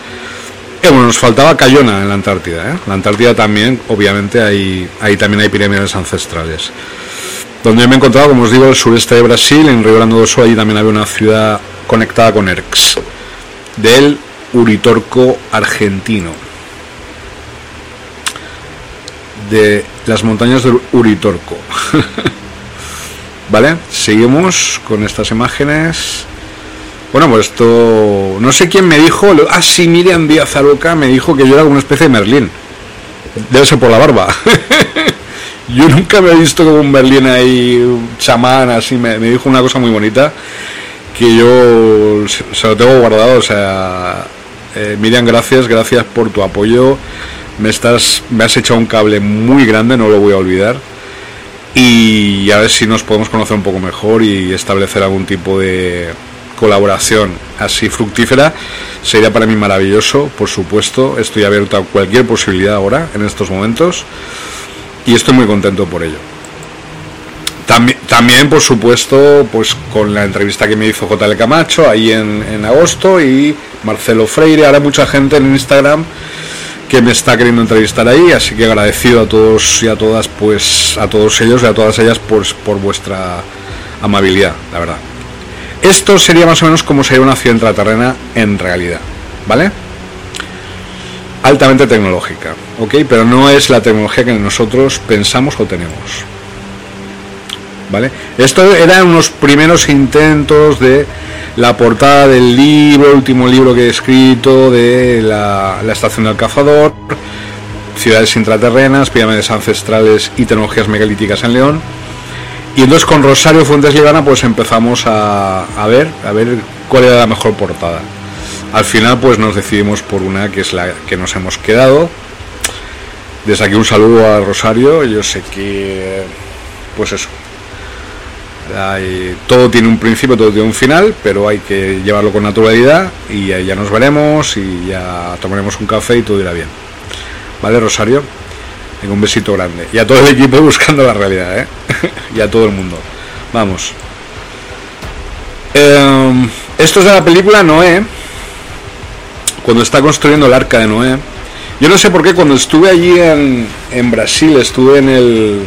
bueno, nos faltaba Cayona en la Antártida. ¿eh? La Antártida también, obviamente, ahí, ahí también hay pirámides ancestrales. Donde me he encontrado, como os digo, el sureste de Brasil, en Río Grande do Sul, allí también había una ciudad conectada con Erx, del Uritorco argentino. De las montañas del Uritorco. ¿Vale? Seguimos con estas imágenes. Bueno, pues esto. No sé quién me dijo. Ah, sí, Miriam Díaz Aroca me dijo que yo era como una especie de Merlín. Debe ser por la barba. Yo nunca me he visto como un Berlín ahí, chamán, así. Me, me dijo una cosa muy bonita que yo se lo tengo guardado. O sea, eh, Miriam, gracias, gracias por tu apoyo. Me, estás, me has echado un cable muy grande, no lo voy a olvidar. Y a ver si nos podemos conocer un poco mejor y establecer algún tipo de colaboración así fructífera. Sería para mí maravilloso, por supuesto. Estoy abierto a cualquier posibilidad ahora, en estos momentos. Y estoy muy contento por ello. También, también, por supuesto, pues con la entrevista que me hizo JL Camacho ahí en, en agosto y Marcelo Freire. Ahora mucha gente en Instagram que me está queriendo entrevistar ahí, así que agradecido a todos y a todas, pues a todos ellos y a todas ellas pues, por vuestra amabilidad, la verdad. Esto sería más o menos como sería una ciudad intraterrena en realidad, ¿vale? Altamente tecnológica, ¿ok? Pero no es la tecnología que nosotros pensamos o tenemos. ¿Vale? Esto eran unos primeros intentos de la portada del libro, último libro que he escrito, de la, estación del cazador, ciudades intraterrenas, pirámides ancestrales y tecnologías megalíticas en León. Y entonces con Rosario Fuentes Libana pues empezamos a, a, ver, a ver cuál era la mejor portada. Al final pues nos decidimos por una que es la que nos hemos quedado. Desde aquí un saludo a Rosario, yo sé que pues eso, todo tiene un principio, todo tiene un final, pero hay que llevarlo con naturalidad y ya nos veremos y ya tomaremos un café y todo irá bien. ¿Vale, Rosario? Un besito grande. Y a todo el equipo buscando la realidad, ¿eh? y a todo el mundo. Vamos. Em, esto es de la película Noé. Cuando está construyendo el arca de Noé. Yo no sé por qué cuando estuve allí en, en Brasil, estuve en el,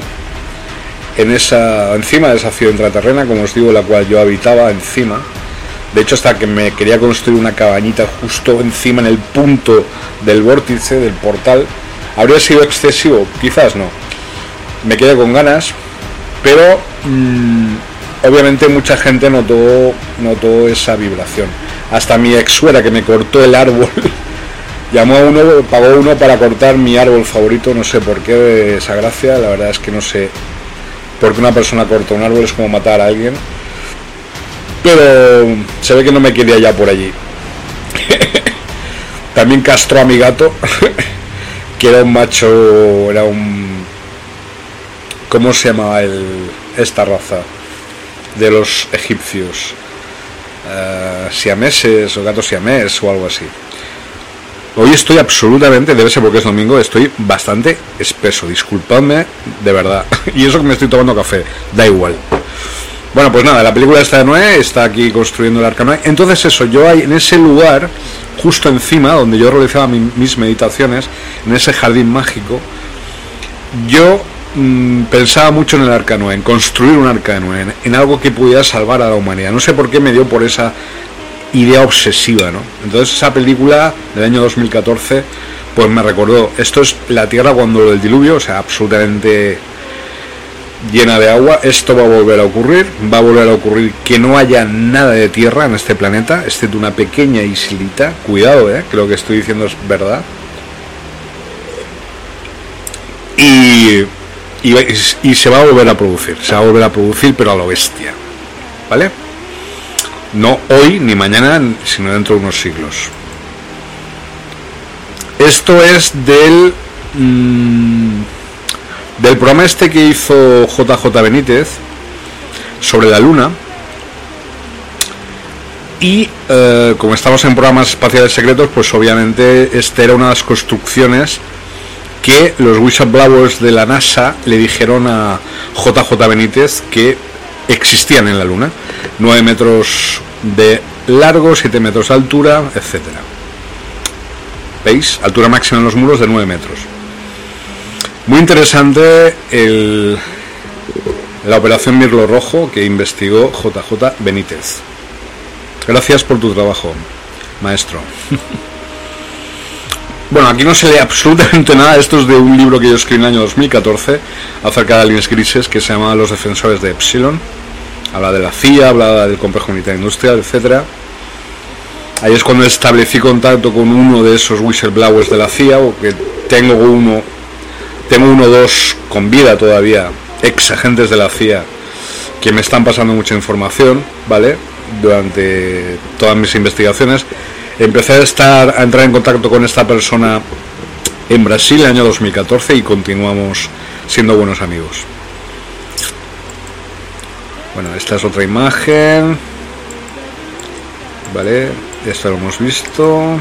en esa, encima de esa ciudad intraterrena, como os digo, la cual yo habitaba encima. De hecho, hasta que me quería construir una cabañita justo encima, en el punto del vórtice, del portal, habría sido excesivo, quizás no. Me quedé con ganas, pero mm, obviamente mucha gente notó, notó esa vibración. Hasta mi ex suera que me cortó el árbol, llamó a uno, pagó uno para cortar mi árbol favorito, no sé por qué esa gracia, la verdad es que no sé porque una persona corta un árbol es como matar a alguien. Pero se ve que no me quería ya por allí. También castró a mi gato, que era un macho, era un... ¿Cómo se llamaba el, esta raza? De los egipcios. Uh, siameses o gatos siamés o algo así. Hoy estoy absolutamente, debe ser porque es domingo, estoy bastante espeso, disculpadme de verdad. Y eso que me estoy tomando café, da igual. Bueno, pues nada, la película está de Noé, está aquí construyendo el arca Noé. Entonces eso, yo hay en ese lugar, justo encima, donde yo realizaba mis meditaciones, en ese jardín mágico, yo mmm, pensaba mucho en el arca Noé, en construir un arca de Noé, en, en algo que pudiera salvar a la humanidad. No sé por qué me dio por esa idea obsesiva, ¿no? Entonces esa película del año 2014, pues me recordó, esto es la Tierra cuando el diluvio, o sea, absolutamente llena de agua, esto va a volver a ocurrir, va a volver a ocurrir que no haya nada de tierra en este planeta, excepto una pequeña islita, cuidado, ¿eh? que lo que estoy diciendo es verdad. Y, y, se va a volver a producir, se va a volver a producir, pero a lo bestia, ¿vale? No hoy ni mañana, sino dentro de unos siglos. Esto es del mmm, del programa este que hizo JJ Benítez sobre la Luna. Y eh, como estamos en programas espaciales secretos, pues obviamente este era una de las construcciones que los whistleblowers de la NASA le dijeron a JJ Benítez que existían en la Luna. 9 metros de largo, 7 metros de altura, etcétera. ¿Veis? Altura máxima en los muros de 9 metros. Muy interesante el, la operación Mirlo Rojo que investigó JJ Benítez. Gracias por tu trabajo, maestro. Bueno, aquí no se lee absolutamente nada. Esto es de un libro que yo escribí en el año 2014 acerca de aliens grises que se llama Los Defensores de Epsilon habla de la CIA, habla del complejo militar industrial, etcétera. Ahí es cuando establecí contacto con uno de esos whistleblowers de la CIA, o que tengo uno tengo uno o dos con vida todavía, ex agentes de la CIA, que me están pasando mucha información, ¿vale? Durante todas mis investigaciones. Empecé a estar a entrar en contacto con esta persona en Brasil el año 2014 y continuamos siendo buenos amigos. Bueno, esta es otra imagen. Vale, esto lo hemos visto.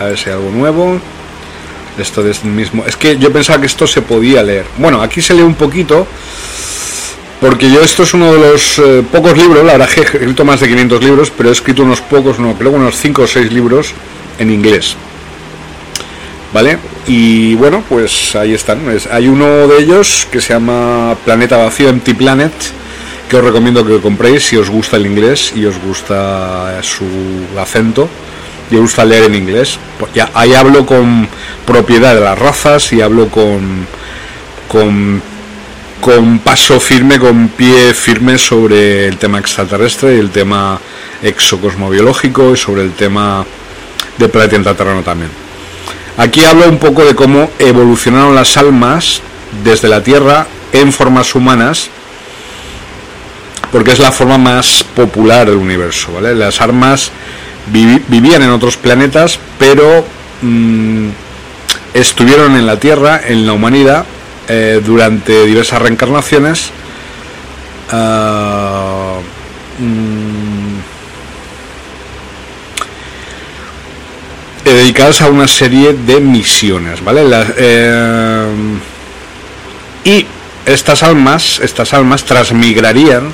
A ver si hay algo nuevo. Esto es el mismo. Es que yo pensaba que esto se podía leer. Bueno, aquí se lee un poquito. Porque yo esto es uno de los eh, pocos libros, la verdad que he escrito más de 500 libros, pero he escrito unos pocos, no, creo unos 5 o 6 libros en inglés. ¿Vale? Y bueno, pues ahí están. hay uno de ellos que se llama Planeta Vacío, Empty Planet, que os recomiendo que lo compréis si os gusta el inglés y os gusta su acento y os gusta leer en inglés. Pues ya, ahí hablo con propiedad de las razas y hablo con, con, con paso firme, con pie firme sobre el tema extraterrestre y el tema exocosmobiológico y sobre el tema de planeta intraterreno también. Aquí hablo un poco de cómo evolucionaron las almas desde la Tierra en formas humanas porque es la forma más popular del universo, ¿vale? Las armas vivían en otros planetas, pero mm, estuvieron en la Tierra, en la humanidad, eh, durante diversas reencarnaciones. Ah, mm, dedicadas a una serie de misiones, ¿vale? Eh, y estas almas, estas almas transmigrarían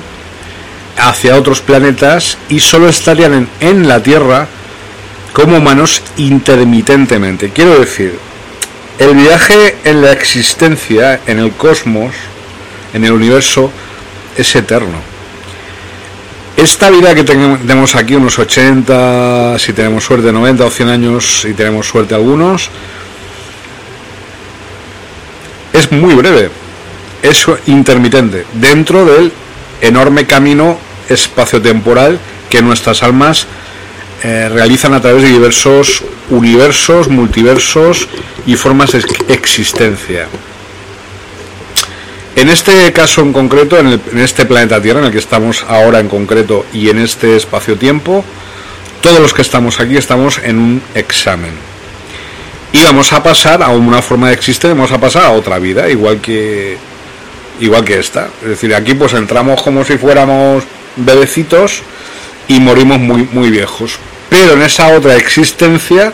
hacia otros planetas y solo estarían en, la Tierra como humanos intermitentemente. Quiero decir, el viaje en la existencia, en el cosmos, en el universo, es eterno. Esta vida que tenemos aquí, unos 80, si tenemos suerte 90 o 100 años, y tenemos suerte algunos, es muy breve, es intermitente, dentro del enorme camino espacio-temporal que nuestras almas eh, realizan a través de diversos universos, multiversos y formas de existencia. En este caso en concreto, en, en este planeta Tierra en el que estamos ahora en concreto y en este espacio-tiempo, todos los que estamos aquí estamos en un examen. Y vamos a pasar a una forma de existencia, vamos a pasar a otra vida, igual que igual que esta. Es decir, aquí pues entramos como si fuéramos bebecitos y morimos muy, muy viejos. Pero en esa otra existencia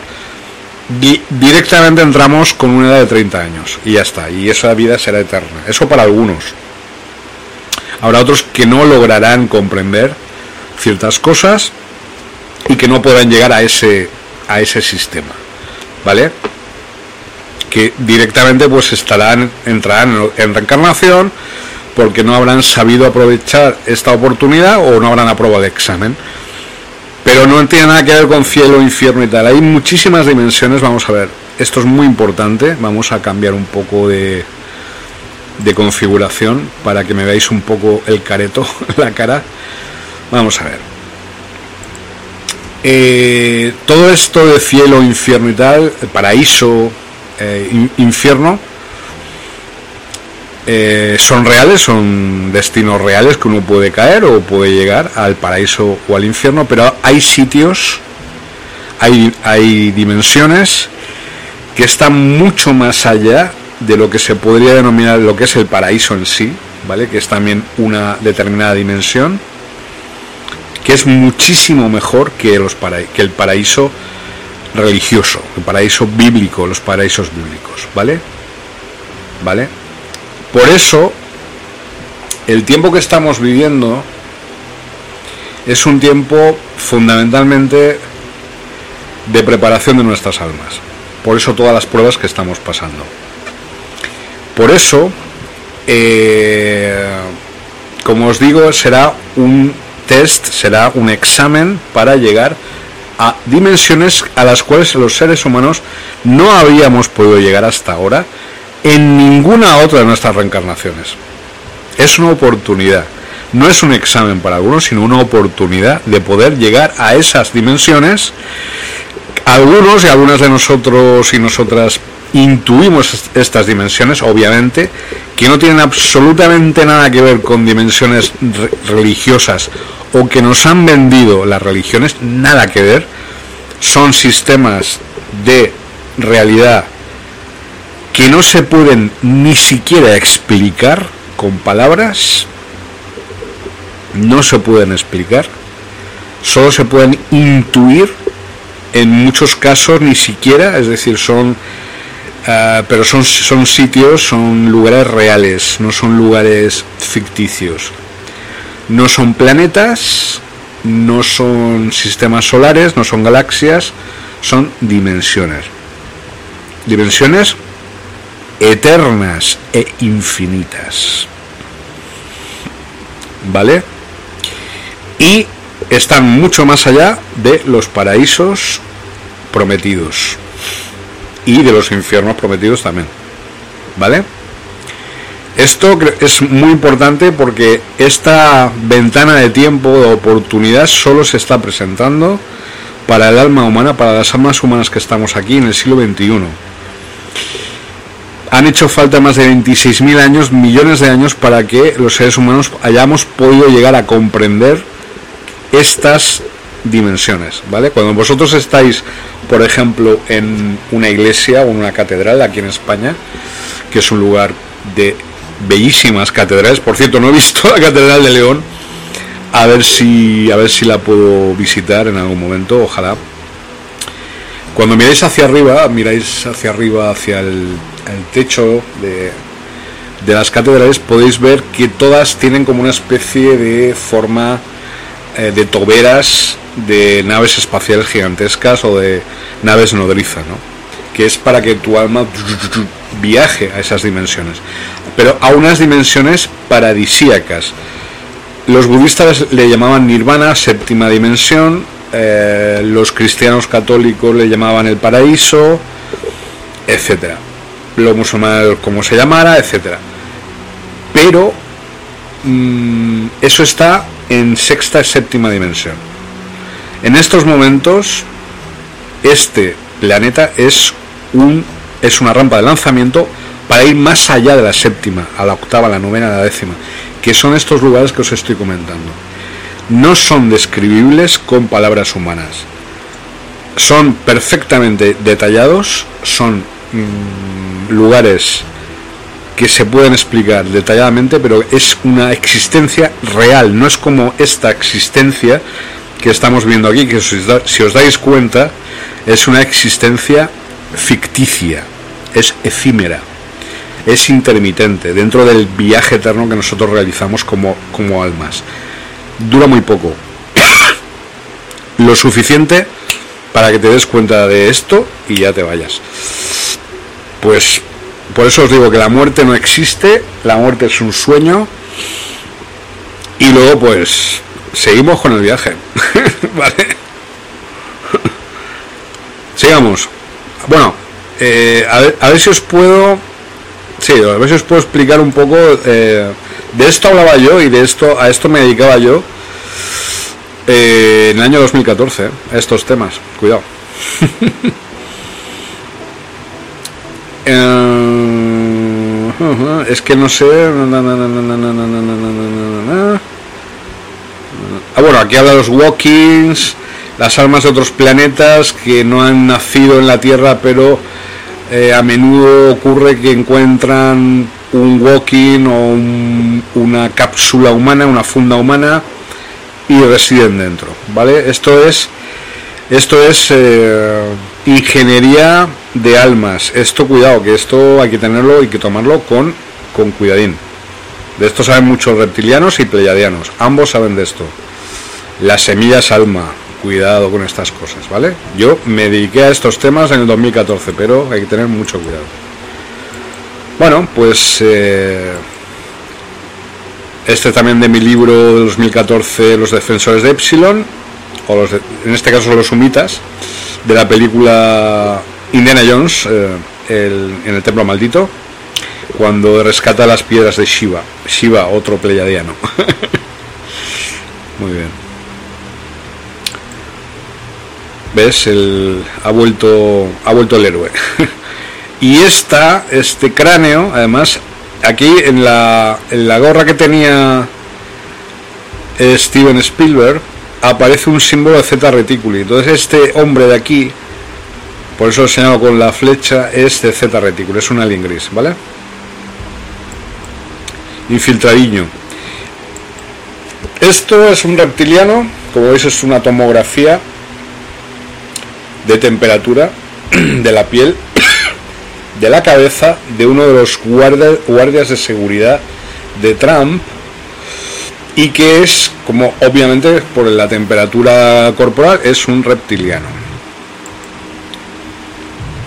directamente entramos con una edad de 30 años y ya está. Y esa vida será eterna. Eso para algunos. Habrá otros que no lograrán comprender ciertas cosas y que no podrán llegar a ese, a ese sistema. ¿Vale? que directamente pues estarán entrarán en reencarnación porque no habrán sabido aprovechar esta oportunidad o no habrán aprobado el examen. Pero no tiene nada que ver con cielo, infierno y tal. Hay muchísimas dimensiones, vamos a ver. Esto es muy importante, vamos a cambiar un poco de, de configuración para que me veáis un poco el careto, la cara. Vamos a ver. Eh, todo esto de cielo, infierno y tal, paraíso, eh, infierno eh, son reales, son destinos reales que uno puede caer o puede llegar al paraíso o al infierno, pero hay sitios, hay, dimensiones que están mucho más allá de lo que se podría denominar lo que es el paraíso en sí, ¿vale? Que es también una determinada dimensión, que es muchísimo mejor que, los que el paraíso religioso, el paraíso bíblico, los paraísos bíblicos, ¿vale? ¿Vale? Por eso, el tiempo que estamos viviendo es un tiempo fundamentalmente de preparación de nuestras almas. Por eso todas las pruebas que estamos pasando. Por eso, eh, como os digo, será un test, será un examen para llegar a dimensiones a las cuales los seres humanos no habíamos podido llegar hasta ahora en ninguna otra de nuestras reencarnaciones. Es una oportunidad. No es un examen para algunos, sino una oportunidad de poder llegar a esas dimensiones. Algunos y algunas de nosotros y nosotras intuimos estas dimensiones, obviamente, que no tienen absolutamente nada que ver con dimensiones religiosas o que nos han vendido las religiones, nada que ver, son sistemas de realidad que no se pueden ni siquiera explicar con palabras, no se pueden explicar, solo se pueden intuir, en muchos casos ni siquiera, es decir, son Ah, pero son, son sitios, son lugares reales, no son lugares ficticios. No son planetas, no son sistemas solares, no son galaxias, son dimensiones. Dimensiones eternas e infinitas. ¿Vale? Y están mucho más allá de los paraísos prometidos y de los infiernos prometidos también. ¿Vale? Esto es muy importante porque esta ventana de tiempo, de oportunidad, solo se está presentando para el alma humana, para las almas humanas que estamos aquí en el siglo XXI. Han hecho falta más de 26.000 años, millones de años, para que los seres humanos hayamos podido llegar a comprender estas dimensiones, ¿vale? Cuando vosotros estáis, por ejemplo, en una iglesia o en una catedral aquí en España, que es un lugar de bellísimas catedrales, por cierto, no he visto la catedral de León, a ver si a ver si la puedo visitar en algún momento, ojalá. Cuando miráis hacia arriba, miráis hacia arriba, hacia el, techo de, de las catedrales, podéis ver que todas tienen como una especie de forma eh, de toberas de naves espaciales gigantescas o de naves nodrizas, ¿no? que es para que tu alma viaje a esas dimensiones, pero a unas dimensiones paradisíacas. Los budistas le llamaban nirvana, séptima dimensión, eh, los cristianos católicos le llamaban el paraíso, etcétera. Lo musulmán como se llamara, etcétera. Pero mm, eso está en sexta y séptima dimensión. En estos momentos, este planeta es, un, es una rampa de lanzamiento para ir más allá de la séptima, a la octava, a la novena, a la décima, que son estos lugares que os estoy comentando. No son describibles con palabras humanas. Son perfectamente detallados, son mm, lugares que se pueden explicar detalladamente, pero es una existencia real, no es como esta existencia que estamos viendo aquí, que si os dais cuenta, es una existencia ficticia, es efímera, es intermitente, dentro del viaje eterno que nosotros realizamos como, como almas. Dura muy poco. Lo suficiente para que te des cuenta de esto y ya te vayas. Pues por eso os digo que la muerte no existe, la muerte es un sueño. Y luego pues seguimos con el viaje. vale. Sigamos. Bueno, eh, a, ver, si os puedo. Sí, a ver si os puedo explicar un poco. Eh, de esto hablaba yo y de esto a esto me dedicaba yo eh, en el año 2014, a estos temas. Cuidado. es que no sé. Ah, bueno, aquí habla los walkings, las almas de otros planetas que no han nacido en la Tierra, pero eh, a menudo ocurre que encuentran un walking o una cápsula humana, una funda humana y residen dentro, ¿vale? Esto es esto es eh, ingeniería de almas. Esto cuidado, que esto hay que tenerlo y que tomarlo con con cuidadín. De esto saben muchos reptilianos y pleiadianos. Ambos saben de esto. Las semillas alma, cuidado con estas cosas, ¿vale? Yo me dediqué a estos temas en el 2014, pero hay que tener mucho cuidado. Bueno, pues eh, este también de mi libro de 2014, Los defensores de Epsilon, o los en este caso los sumitas, de la película Indiana Jones, eh, en el templo maldito, cuando rescata las piedras de Shiva. Shiva, otro pleiadiano. Muy bien. ¿Ves? El, ha, vuelto, ha vuelto el héroe. Y esta, este cráneo, además, aquí en la, en la gorra que tenía Steven Spielberg, aparece un símbolo de Z reticuli. Entonces este hombre de aquí, por eso lo señalo con la flecha, es de Z reticuli, es un alien gris, ¿vale? Infiltradiño. Esto es un reptiliano, como veis es una tomografía de temperatura de la piel, de la cabeza de uno de los guardias de seguridad de Trump y que es, como obviamente por la temperatura corporal, es un reptiliano.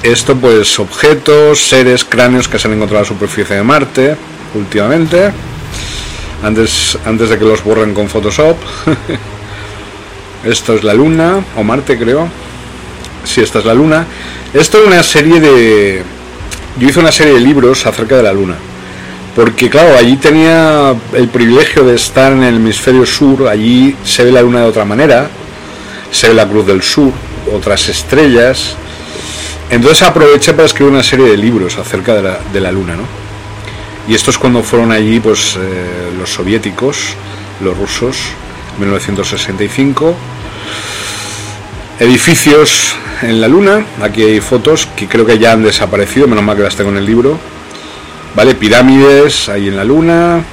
Esto pues objetos, seres, cráneos que se han encontrado en la superficie de Marte últimamente, antes, antes de que los borren con Photoshop. Esto es la Luna, o Marte creo. Si esta es la Luna. Esto es una serie de... Yo hice una serie de libros acerca de la Luna porque claro, allí tenía el privilegio de estar en el hemisferio sur, allí se ve la luna de otra manera, se ve la cruz del sur, otras estrellas. Entonces aproveché para escribir una serie de libros acerca de la, luna, ¿no? Y esto es cuando fueron allí pues, eh, los soviéticos, los rusos, 1965. Edificios en la luna, aquí hay fotos que creo que ya han desaparecido, menos mal que las tengo en el libro ¿Vale? Pirámides ahí en la luna.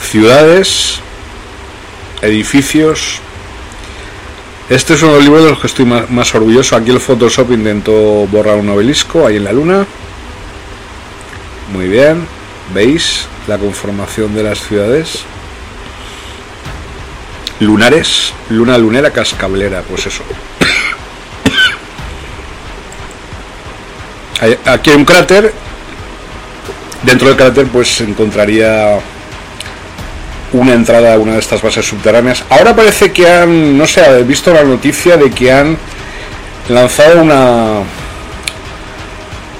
Ciudades. Edificios. Este es uno de los libros de los que estoy más, orgulloso. Aquí el Photoshop intentó borrar un obelisco ahí en la luna. Muy bien. ¿Veis la conformación de las ciudades? Lunares. Luna lunera cascablera. Pues eso. aquí hay un cráter. Dentro del cráter pues se encontraría una entrada a una de estas bases subterráneas. Ahora parece que han, no sé, he visto la noticia de que han lanzado una,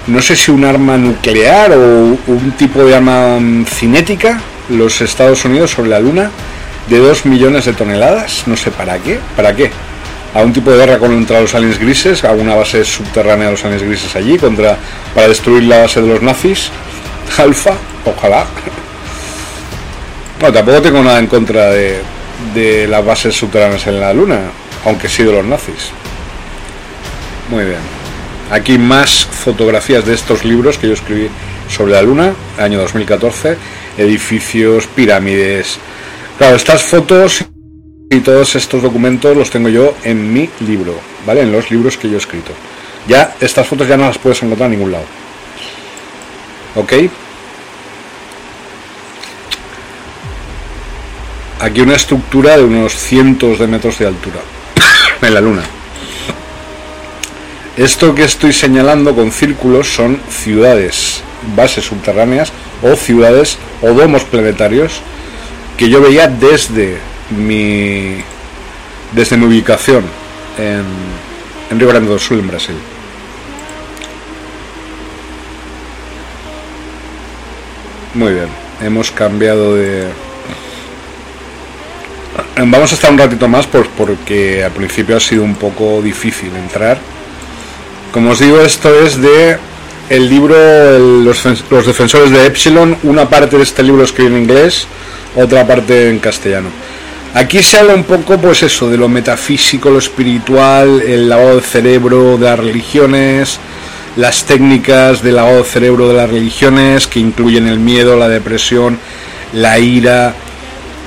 no sé si un arma nuclear o un tipo de arma cinética, los Estados Unidos sobre la Luna, de 2 millones de toneladas, no sé para qué, para qué a un tipo de guerra contra los aliens grises, a una base subterránea de los aliens grises allí, contra para destruir la base de los nazis. Alfa, ojalá. No, tampoco tengo nada en contra de, de las bases subterráneas en la Luna, aunque sí de los nazis. Muy bien. Aquí más fotografías de estos libros que yo escribí sobre la Luna, año 2014, edificios, pirámides. Claro, estas fotos y todos estos documentos los tengo yo en mi libro, ¿vale? En los libros que yo he escrito. Ya estas fotos ya no las puedes encontrar en ningún lado. ¿Ok? Aquí una estructura de unos cientos de metros de altura en la Luna. Esto que estoy señalando con círculos son ciudades, bases subterráneas o ciudades o domos planetarios que yo veía desde mi desde mi ubicación en, en Río Grande do Sul, en Brasil. Muy bien, hemos cambiado de... Vamos a estar un ratito más pues porque al principio ha sido un poco difícil entrar. Como os digo, esto es de el libro los, los, defensores de Epsilon. Una parte de este libro escrito en inglés, otra parte en castellano. Aquí se habla un poco, pues eso, de lo metafísico, lo espiritual, el lavado de cerebro de las religiones, las técnicas del lavado de cerebro de las religiones, que incluyen el miedo, la depresión, la ira,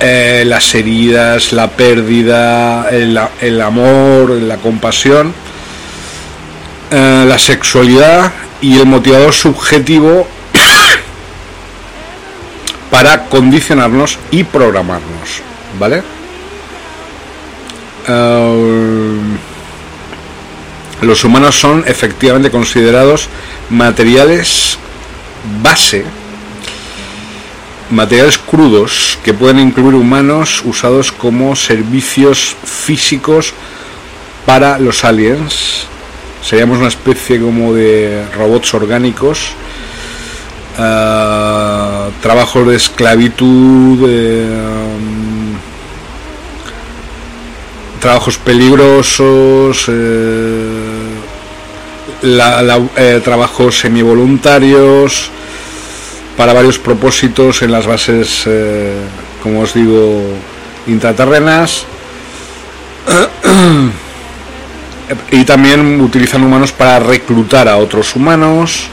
eh, las heridas, la pérdida, el, amor, la compasión, eh, la sexualidad y el motivador subjetivo para condicionarnos y programarnos, ¿vale? Eh, los humanos son efectivamente considerados materiales base, materiales crudos que pueden incluir humanos usados como servicios físicos para los aliens. Seríamos una especie como de robots orgánicos, uh, trabajos de esclavitud, trabajos peligrosos, eh, eh, trabajos semivoluntarios para varios propósitos en las bases, eh, como os digo, intraterrenas. y también utilizan humanos para reclutar a otros humanos.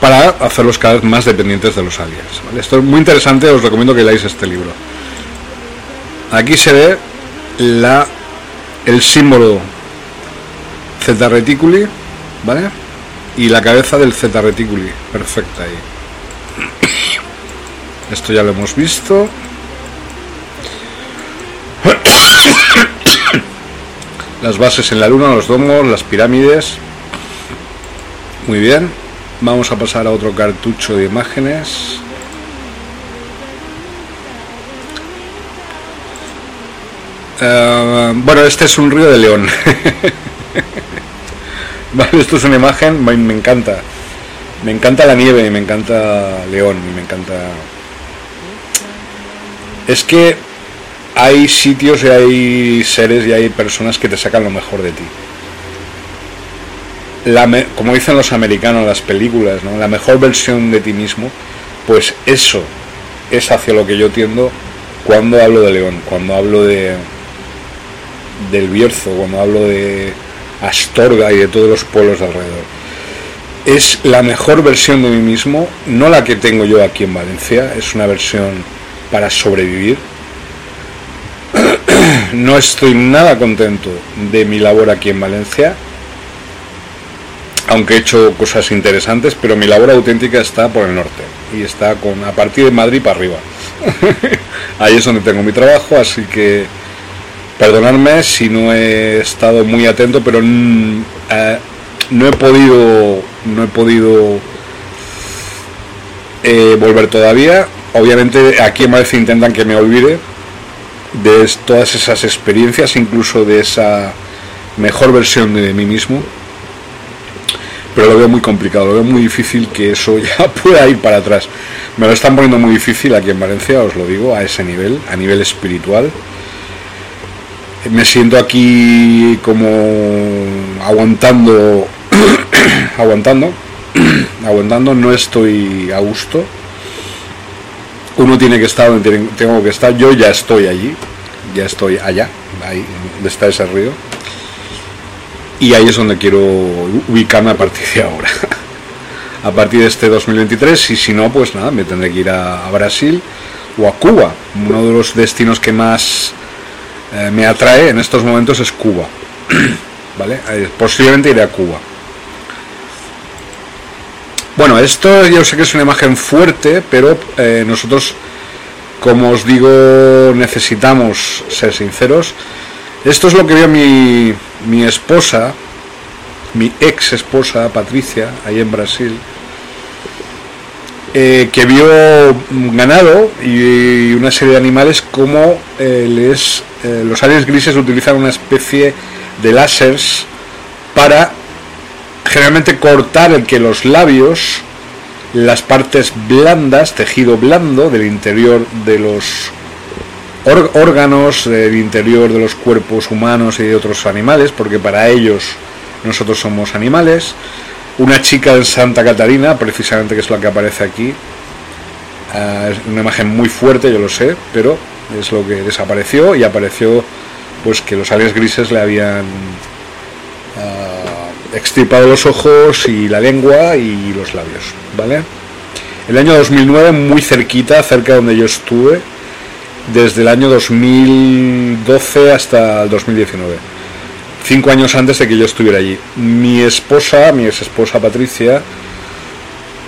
para hacerlos cada vez más dependientes de los aliens. Esto es muy interesante, os recomiendo que leáis este libro. Aquí se ve la el símbolo Z reticuli, ¿vale? Y la cabeza del Z reticuli, perfecta ahí. Esto ya lo hemos visto. Las bases en la luna, los domos, las pirámides. Muy bien. Vamos a pasar a otro cartucho de imágenes. Eh, bueno, este es un río de León. vale, esto es una imagen, me, me, encanta. Me encanta la nieve, me encanta León, me encanta... Es que hay sitios y hay seres y hay personas que te sacan lo mejor de ti como dicen los americanos en las películas, ¿no? la mejor versión de ti mismo, pues eso es hacia lo que yo tiendo cuando hablo de León, cuando hablo de del Bierzo, cuando hablo de Astorga y de todos los pueblos de alrededor. Es la mejor versión de mí mismo, no la que tengo yo aquí en Valencia, es una versión para sobrevivir. No estoy nada contento de mi labor aquí en Valencia aunque he hecho cosas interesantes, pero mi labor auténtica está por el norte y está con a partir de Madrid para arriba. Ahí es donde tengo mi trabajo, así que perdonadme si no he estado muy atento, pero eh, no he podido no he podido eh, volver todavía. Obviamente aquí en Madrid intentan que me olvide de todas esas experiencias, incluso de esa mejor versión de mí mismo pero lo veo muy complicado, lo veo muy difícil que eso ya pueda ir para atrás. Me lo están poniendo muy difícil aquí en Valencia, os lo digo, a ese nivel, a nivel espiritual. Me siento aquí como aguantando, aguantando, aguantando, no estoy a gusto. Uno tiene que estar donde tengo que estar, yo ya estoy allí, ya estoy allá, ahí está ese río y ahí es donde quiero ubicarme a partir de ahora. a partir de este 2023 y si no, pues nada, me tendré que ir a, Brasil o a Cuba. Uno de los destinos que más eh, me atrae en estos momentos es Cuba. ¿Vale? Eh, posiblemente iré a Cuba. Bueno, esto yo sé que es una imagen fuerte, pero eh, nosotros, como os digo, necesitamos ser sinceros. Esto es lo que vio mi, mi esposa, mi ex esposa Patricia, ahí en Brasil, eh, que vio ganado y una serie de animales como eh, les, los aliens grises utilizan una especie de láseres para generalmente cortar el que los labios, las partes blandas, tejido blando del interior de los órganos del interior de los cuerpos humanos y de otros animales, porque para ellos nosotros somos animales. Una chica en Santa Catarina, precisamente que es la que aparece aquí, ah, es una imagen muy fuerte, yo lo sé, pero es lo que desapareció y apareció pues que los aliens grises le habían extirpado los ojos y la lengua y los labios, ¿vale? El año 2009, muy cerquita, cerca donde yo estuve, desde el año 2012 hasta el 2019. Cinco años antes de que yo estuviera allí. Mi esposa, mi ex esposa Patricia,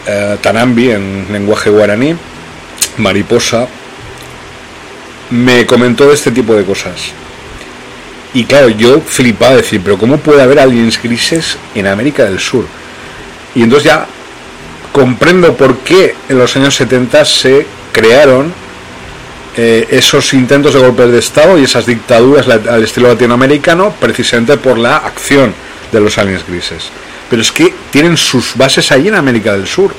eh, Tanambi en lenguaje guaraní, mariposa, me comentó de este tipo de cosas. Y claro, yo flipaba decir, pero ¿cómo puede haber aliens grises en América del Sur? Y entonces ya comprendo por qué en los años 70 se crearon eh, esos intentos de golpes de Estado y esas dictaduras al estilo latinoamericano precisamente por la acción de los aliens grises. Pero es que tienen sus bases ahí en América del Sur.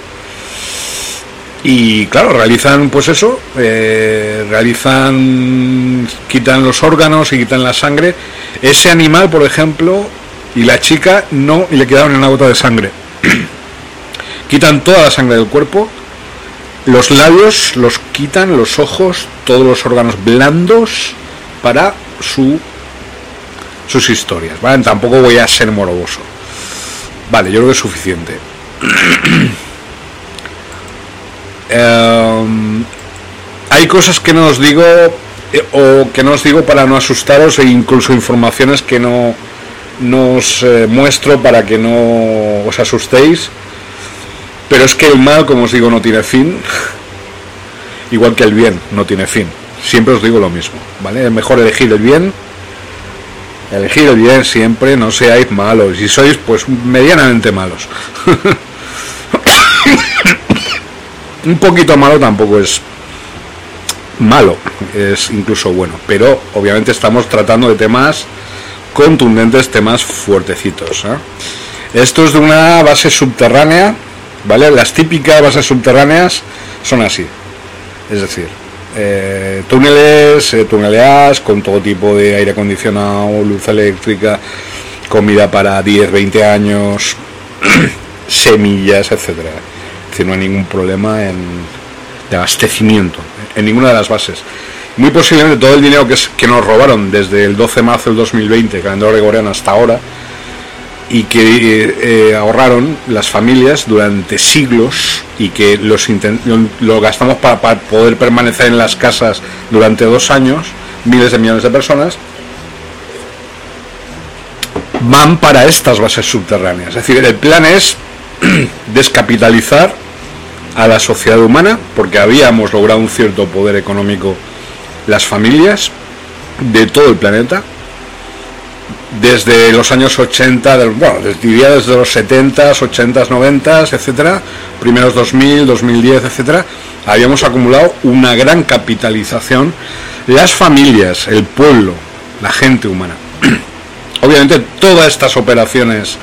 Y claro, realizan pues eso, eh, realizan, quitan los órganos y quitan la sangre. Ese animal, por ejemplo, y la chica no, y le quedaron una gota de sangre. quitan toda la sangre del cuerpo, los labios los quitan, los ojos, todos los órganos blandos para su, sus historias. ¿vale? Tampoco voy a ser moroboso. Vale, yo creo que es suficiente. Em, hay cosas que no os digo eh, o que no os digo para no asustaros e incluso informaciones que no nos eh, muestro para que no os asustéis. Pero es que el mal, como os digo, no tiene fin. Igual que el bien no tiene fin. Siempre os digo lo mismo, ¿vale? Es mejor elegir el bien. Elegir el bien siempre, no seáis malos. Y sois pues medianamente malos. un poquito malo tampoco es malo, es incluso bueno, pero obviamente estamos tratando de temas contundentes, temas fuertecitos. ¿eh? Esto es de una base subterránea, ¿vale? Las típicas bases subterráneas son así, es decir, eh, túneles, eh, con todo tipo de aire acondicionado, luz eléctrica, comida para 10, 20 años, semillas, etcétera no hay ningún problema en, de abastecimiento en ninguna de las bases. Muy posiblemente todo el dinero que, que nos robaron desde el 12 de marzo del 2020, calendario gregoriano, hasta ahora, y que eh, eh, ahorraron las familias durante siglos y que los lo gastamos para, para, poder permanecer en las casas durante dos años, miles de millones de personas, van para estas bases subterráneas. Es decir, el plan es descapitalizar a la sociedad humana, porque habíamos logrado un cierto poder económico las familias de todo el planeta, desde los años 80, bueno, diría desde los 70s, 80s, 90s, etcétera, primeros 2000, 2010, etcétera, habíamos acumulado una gran capitalización, las familias, el pueblo, la gente humana. Obviamente todas estas operaciones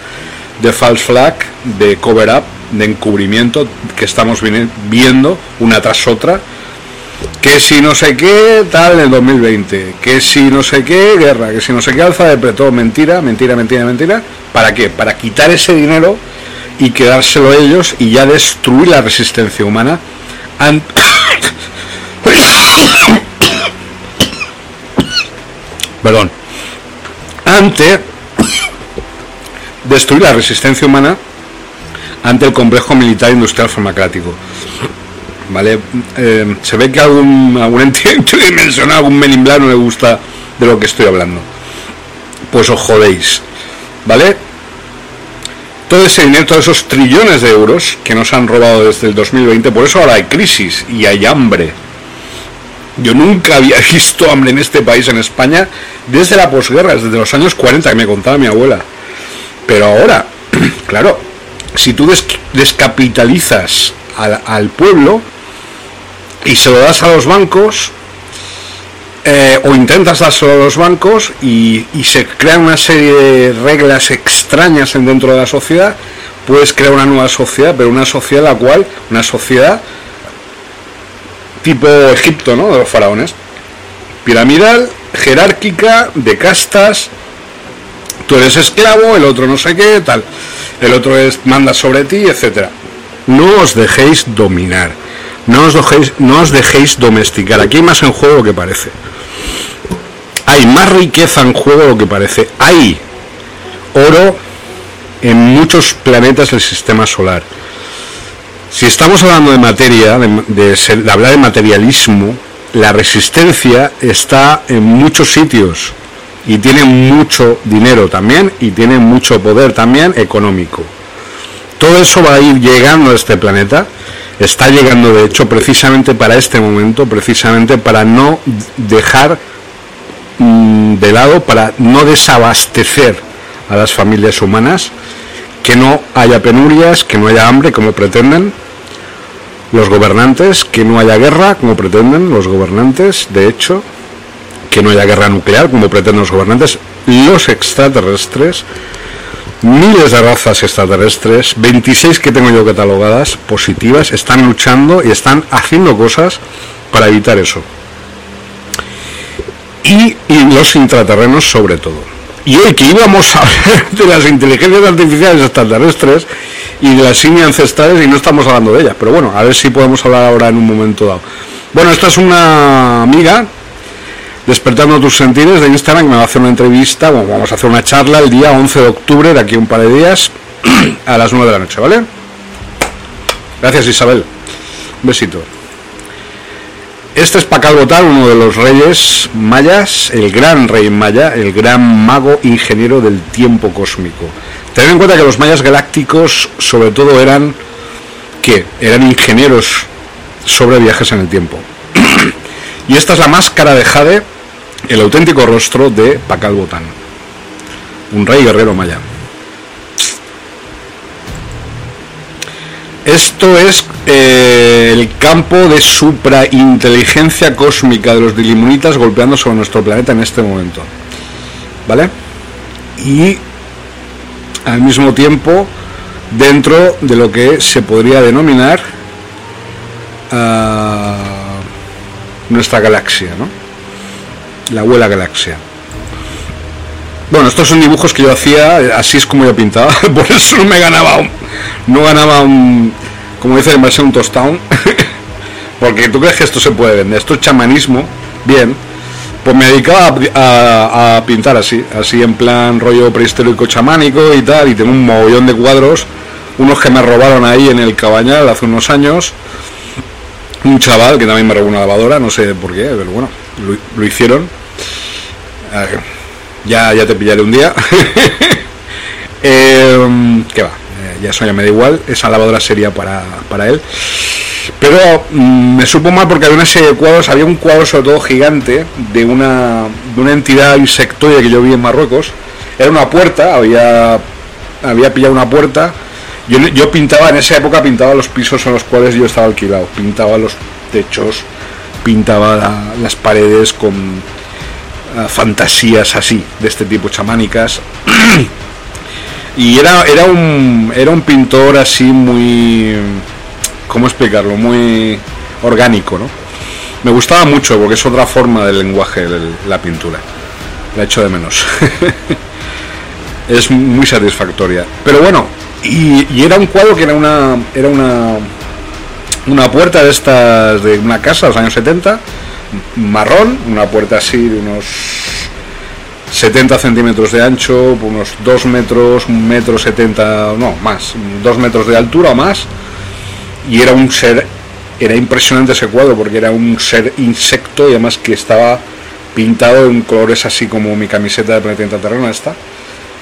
de false flag, de cover up, de encubrimiento que estamos viendo una tras otra. Que si no sé qué, tal en el 2020. Que si no sé qué, guerra. Que si no sé qué, alza de preto. Mentira, mentira, mentira, mentira. ¿Para qué? Para quitar ese dinero y quedárselo ellos y ya destruir la resistencia humana. Perdón. Ante destruir la resistencia humana ante el complejo militar industrial farmacéutico. ¿Vale? Eh, se ve que algún, algún entidad interdimensional, algún men no le gusta de lo que estoy hablando. Pues os jodéis. ¿Vale? Todo ese dinero, todos esos trillones de euros que nos han robado desde el 2020, por eso ahora hay crisis y hay hambre. Yo nunca había visto hambre en este país, en España, desde la posguerra, desde los años 40, que me contaba mi abuela. Pero ahora, claro, si tú descapitalizas al, pueblo y se lo das a los bancos, eh, o intentas dárselo a los bancos y, se crea una serie de reglas extrañas dentro de la sociedad, puedes crear una nueva sociedad, pero una sociedad la cual, una sociedad tipo Egipto, ¿no? De los faraones, piramidal, jerárquica, de castas, tú eres esclavo, el otro no sé qué, tal el otro es manda sobre ti, etcétera. No os dejéis dominar, no os dejéis, no os dejéis domesticar. Aquí hay más en juego que parece. Hay más riqueza en juego de lo que parece. Hay oro en muchos planetas del sistema solar. Si estamos hablando de materia, de, de hablar de materialismo, la resistencia está en muchos sitios y tiene mucho dinero también y tiene mucho poder también económico. Todo eso va a ir llegando a este planeta, está llegando de hecho precisamente para este momento, precisamente para no dejar mm, de lado, para no desabastecer a las familias humanas, que no haya penurias, que no haya hambre como pretenden los gobernantes, que no haya guerra como pretenden los gobernantes, de hecho, que no haya guerra nuclear, como pretenden los gobernantes, los extraterrestres, miles de razas extraterrestres, 26 que tengo yo catalogadas, positivas, están luchando y están haciendo cosas para evitar eso. Y, y los intraterrenos sobre todo. Y hoy que íbamos a hablar de las inteligencias artificiales extraterrestres y de las simias ancestrales y no estamos hablando de ellas, pero bueno, a ver si podemos hablar ahora en un momento dado. Bueno, esta es una amiga Despertando tus sentidos de Instagram, me va a hacer una entrevista, bueno, vamos a hacer una charla el día 11 de octubre, de aquí a un par de días, a las 9 de la noche, ¿vale? Gracias Isabel. Un besito. Este es Pacal Botal, uno de los reyes mayas, el gran rey maya, el gran mago ingeniero del tiempo cósmico. Ten en cuenta que los mayas galácticos sobre todo eran, ¿qué? Eran ingenieros sobre viajes en el tiempo. Y esta es la máscara de Jade el auténtico rostro de Pacal Botán, un rey guerrero maya. Esto es eh, el campo de suprainteligencia cósmica de los Dilimunitas golpeando sobre nuestro planeta en este momento. ¿Vale? Y al mismo tiempo dentro de lo que se podría denominar ah, nuestra galaxia, ¿no? la abuela galaxia. Bueno, estos son dibujos que yo hacía, así es como yo pintaba, por eso no me ganaba un, no ganaba un, como dice el un tostón, porque tú crees que esto se puede vender, esto es chamanismo, bien, pues me dedicaba a, pintar así, así en plan rollo prehistórico chamánico y tal, y tengo un mogollón de cuadros, unos que me robaron ahí en el cabañal hace unos años, un chaval que también me robó una lavadora, no sé por qué, pero bueno, lo hicieron ya, ya te pillaré un día. eh, ¿Qué va? Eh, ya eso ya me da igual. Esa lavadora sería para, para él. Pero mm, me supo mal porque había una serie de cuadros. Había un cuadro sobre todo gigante de una, de una entidad insectoide que yo vi en Marruecos. Era una puerta, había, había pillado una puerta. Yo, pintaba, en esa época pintaba los pisos en los cuales yo estaba alquilado. Pintaba los techos, pintaba las paredes con fantasías así, de este tipo chamánicas. y era, era, un, era un pintor así muy, ¿cómo explicarlo? Muy orgánico, ¿no? Me gustaba mucho porque es otra forma del lenguaje la pintura. La echo de menos. es muy satisfactoria. Pero bueno, y, era un cuadro que era una, era una, una puerta de estas, de una casa de los años 70 marrón, una puerta así de unos 70 centímetros de ancho, unos 2 metros, un metro 70, no, más, 2 metros de altura más, y era un ser, era impresionante ese cuadro porque era un ser insecto y además que estaba pintado en colores así como mi camiseta de Planeta Terreno esta,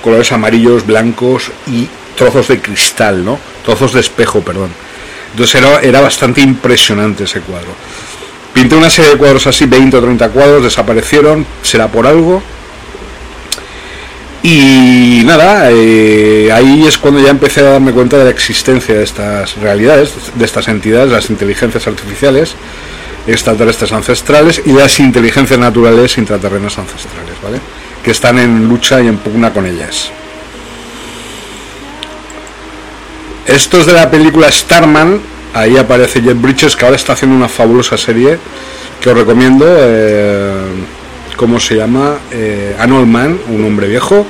colores amarillos, blancos y trozos de cristal, ¿no? Trozos de espejo, perdón. Entonces era, era bastante impresionante ese cuadro. Pinté una serie de cuadros así, 20 o 30 cuadros, desaparecieron, será por algo. Y nada, eh, ahí es cuando ya empecé a darme cuenta de la existencia de estas realidades, de estas entidades, las inteligencias artificiales, extraterrestres ancestrales y las inteligencias naturales intraterrenas ancestrales, ¿vale? Que están en lucha y en pugna con ellas. Esto es de la película Starman, Ahí aparece Jeff Bridges, que ahora está haciendo una fabulosa serie que os recomiendo. Eh, ¿Cómo se llama? Eh, Man, un hombre viejo.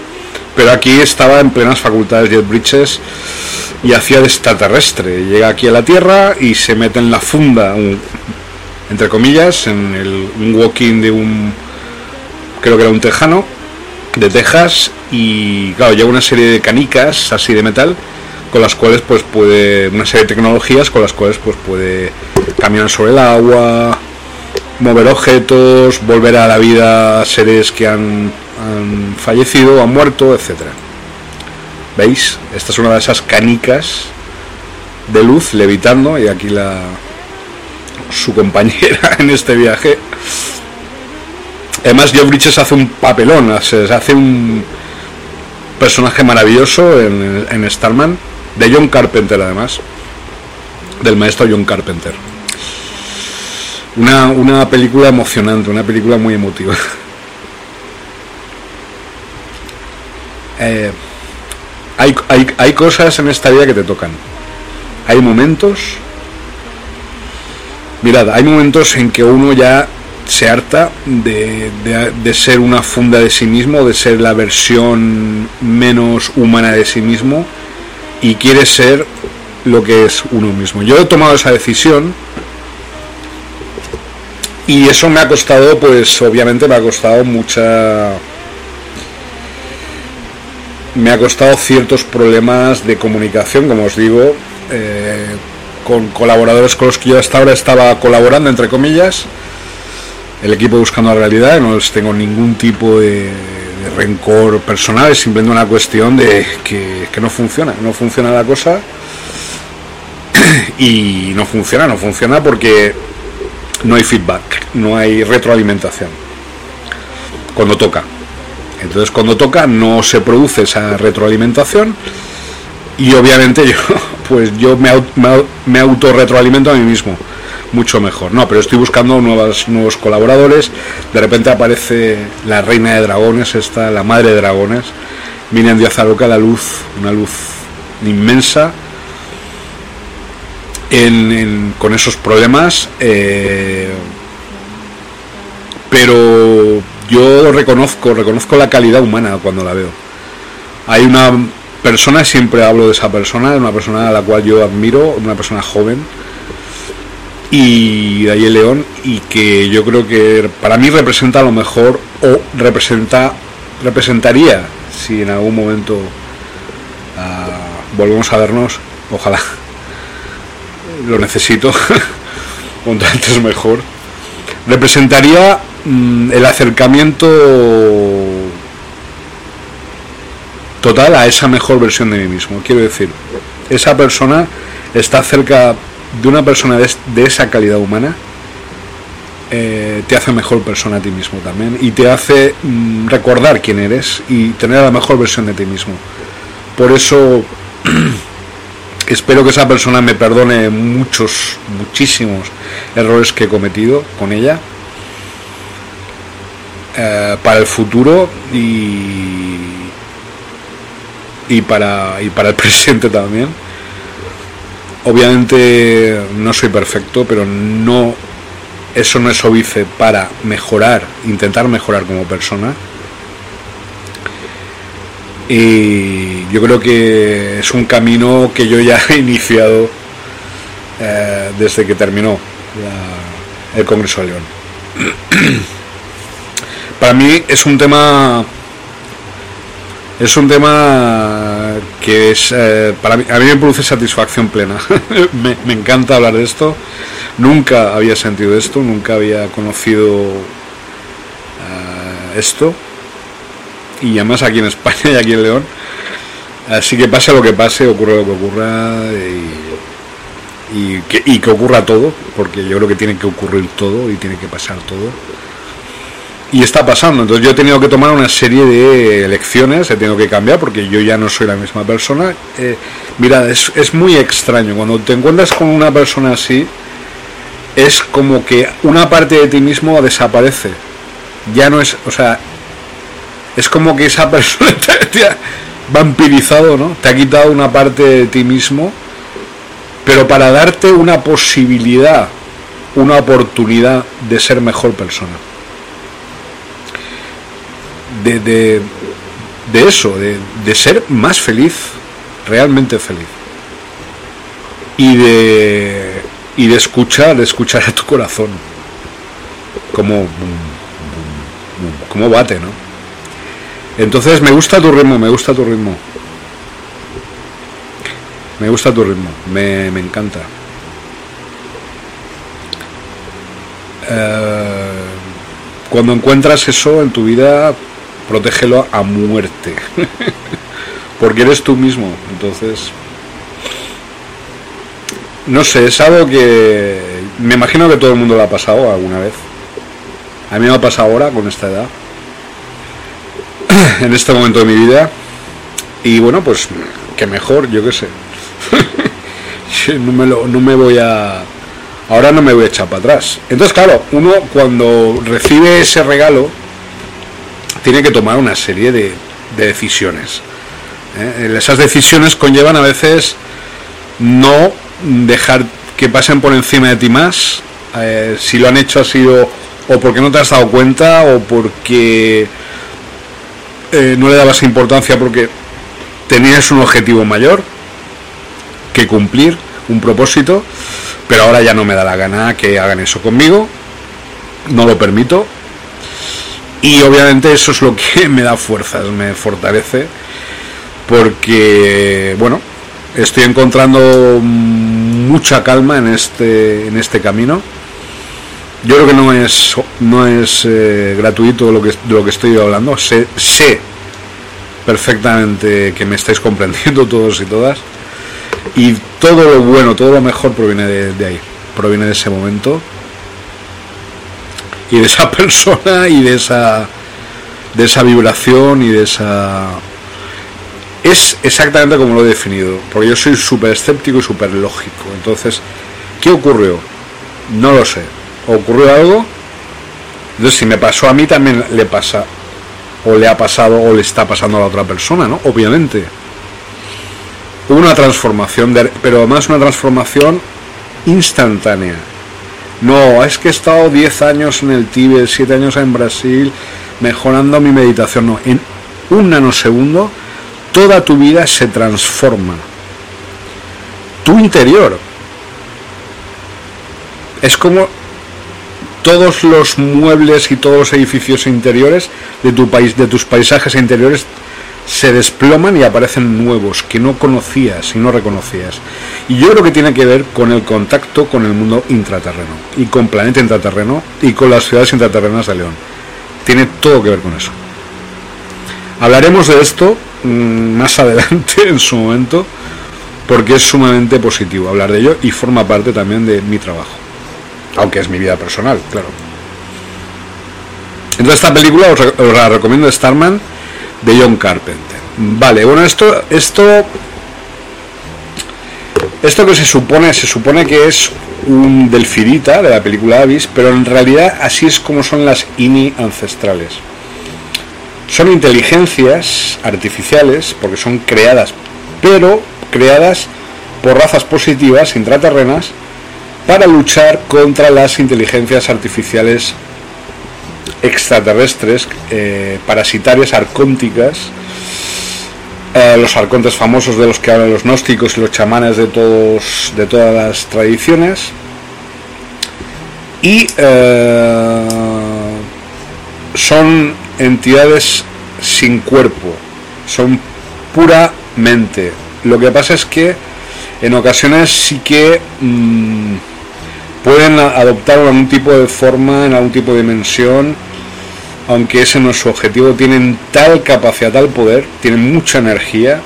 Pero aquí estaba en plenas facultades Jeff Bridges y hacía de extraterrestre. Llega aquí a la Tierra y se mete en la funda, entre comillas, en el, un walking de un. Creo que era un tejano de Texas. Y claro, lleva una serie de canicas así de metal con las cuales pues puede una serie de tecnologías con las cuales pues puede caminar sobre el agua mover objetos volver a la vida seres que han, han fallecido han muerto etcétera. Veis esta es una de esas canicas de luz levitando y aquí la su compañera en este viaje. Además Joe Bridges hace un papelón se hace un personaje maravilloso en, en Starman de John Carpenter además, del maestro John Carpenter. Una, una película emocionante, una película muy emotiva. Eh, hay, hay, hay cosas en esta vida que te tocan. Hay momentos. Mirad, hay momentos en que uno ya se harta de, de, de, ser una funda de sí mismo, de ser la versión menos humana de sí mismo y quiere ser lo que es uno mismo. Yo he tomado esa decisión y eso me ha costado, pues obviamente me ha costado mucha... Me ha costado ciertos problemas de comunicación, como os digo, eh, con colaboradores con los que yo hasta ahora estaba colaborando, entre comillas, el equipo buscando la realidad, no les tengo ningún tipo de, de rencor personal, es simplemente una cuestión de que, que no funciona, no funciona la cosa y no funciona, no funciona porque no hay feedback, no hay retroalimentación. Cuando toca. Entonces cuando toca no se produce esa retroalimentación y obviamente yo pues yo me, me, me autorretroalimento a mí mismo mucho mejor. No, pero estoy buscando nuevas, nuevos colaboradores. De repente aparece la reina de dragones, esta, la madre de dragones, Miriam Díaz Aroca, la luz, una luz inmensa. En, en, con esos problemas, eh, pero yo reconozco, reconozco la calidad humana cuando la veo. Hay una persona, siempre hablo de esa persona, una persona a la cual yo admiro, una persona joven, y de ahí el león y que yo creo que para mí representa lo mejor o representa representaría si en algún momento uh, volvemos a vernos ojalá. Lo necesito cuanto antes mejor. Representaría mm, el acercamiento total a esa mejor versión de mí mismo. Quiero decir esa persona está cerca de una persona de, esa calidad humana eh, te hace mejor persona a ti mismo también y te hace mm, recordar quién eres y tener la mejor versión de ti mismo. Por eso espero que esa persona me perdone muchos, muchísimos errores que he cometido con ella eh, para el futuro y, y, para, y para el presente también obviamente no soy perfecto, pero no eso no es óbice para mejorar, intentar mejorar como persona. Y yo creo que es un camino que yo ya he iniciado eh, desde que terminó el Congreso de León. para mí es un tema es un tema que es eh, para mí, a mí me produce satisfacción plena. me, encanta hablar de esto. Nunca había sentido esto, nunca había conocido uh, esto. Y además aquí en España y aquí en León. Así que pase lo que pase, ocurra lo que ocurra y, y, que, y que ocurra todo, porque yo creo que tiene que ocurrir todo y tiene que pasar todo y está pasando. Entonces yo he tenido que tomar una serie de elecciones, he tenido que cambiar porque yo ya no soy la misma persona. Eh, mira, es, es, muy extraño. Cuando te encuentras con una persona así, es como que una parte de ti mismo desaparece. Ya no es, o sea, es como que esa persona te, te ha vampirizado, ¿no? Te ha quitado una parte de ti mismo, pero para darte una posibilidad, una oportunidad de ser mejor persona de, de, eso, de, de, ser más feliz, realmente feliz. Y de, y de escuchar, de escuchar a tu corazón. Como, como bate, ¿no? Entonces me gusta tu ritmo, me gusta tu ritmo. Me gusta tu ritmo, me, me encanta. Uh, cuando encuentras eso en tu vida, protégelo a muerte. Porque eres tú mismo. Entonces, no sé, es algo que me imagino que todo el mundo lo ha pasado alguna vez. A mí me ha pasado ahora con esta edad. en este momento de mi vida. Y bueno, pues que mejor, yo qué sé. no, me no me voy a... Ahora no me voy a echar para atrás. Entonces, claro, uno cuando recibe ese regalo, tiene que tomar una serie de, de decisiones. ¿eh? Esas decisiones conllevan a veces no dejar que pasen por encima de ti más. Eh, si lo han hecho ha sido o porque no te has dado cuenta o porque eh, no le dabas importancia porque tenías un objetivo mayor que cumplir, un propósito, pero ahora ya no me da la gana que hagan eso conmigo, no lo permito y obviamente eso es lo que me da fuerzas, me fortalece, porque, bueno, estoy encontrando mucha calma en este, en este camino. Yo creo que no es, no es eh, gratuito lo que, de lo que estoy hablando. Sé, sé perfectamente que me estáis comprendiendo todos y todas. Y todo lo bueno, todo lo mejor proviene de ahí, proviene de ese momento y de esa persona y de esa de esa vibración y de esa es exactamente como lo he definido porque yo soy súper escéptico y súper lógico entonces ¿qué ocurrió? no lo sé. Ocurrió algo entonces si me pasó a mí también le pasa o le ha pasado o le está pasando a la otra persona ¿no? obviamente. Hubo una transformación pero además una transformación instantánea no, es que he estado 10 años en el Tíbet, 7 años en Brasil, mejorando mi meditación. No, en un nanosegundo toda tu vida se transforma. Tu interior. Es como todos los muebles y todos los edificios interiores de tu país, de tus paisajes interiores se desploman y aparecen nuevos que no conocías y no reconocías. Y yo creo que tiene que ver con el contacto con el mundo intraterreno y con Planeta Intraterreno y con las ciudades intraterrenas de León. Tiene todo que ver con eso. Hablaremos de esto mm, más adelante en su momento porque es sumamente positivo hablar de ello y forma parte también de mi trabajo. Aunque es mi vida personal, claro. Entonces esta película os, la recomiendo Starman de John Carpenter. Vale, bueno, esto, esto, esto que se supone, se supone que es un delfidita de la película Avis, pero en realidad así es como son las INI ancestrales. Son inteligencias artificiales, porque son creadas, pero creadas por razas positivas intraterrenas para luchar contra las inteligencias artificiales extraterrestres, eh, parasitarias, arcónticas, eh, los arcontes famosos de los que hablan los gnósticos y los chamanes de, todos, de todas las tradiciones, y eh, son entidades sin cuerpo, son puramente. Lo que pasa es que en ocasiones sí que mm, pueden adoptar algún tipo de forma, en algún tipo de dimensión, aunque ese no es su objetivo, tienen tal capacidad, tal poder, tienen mucha energía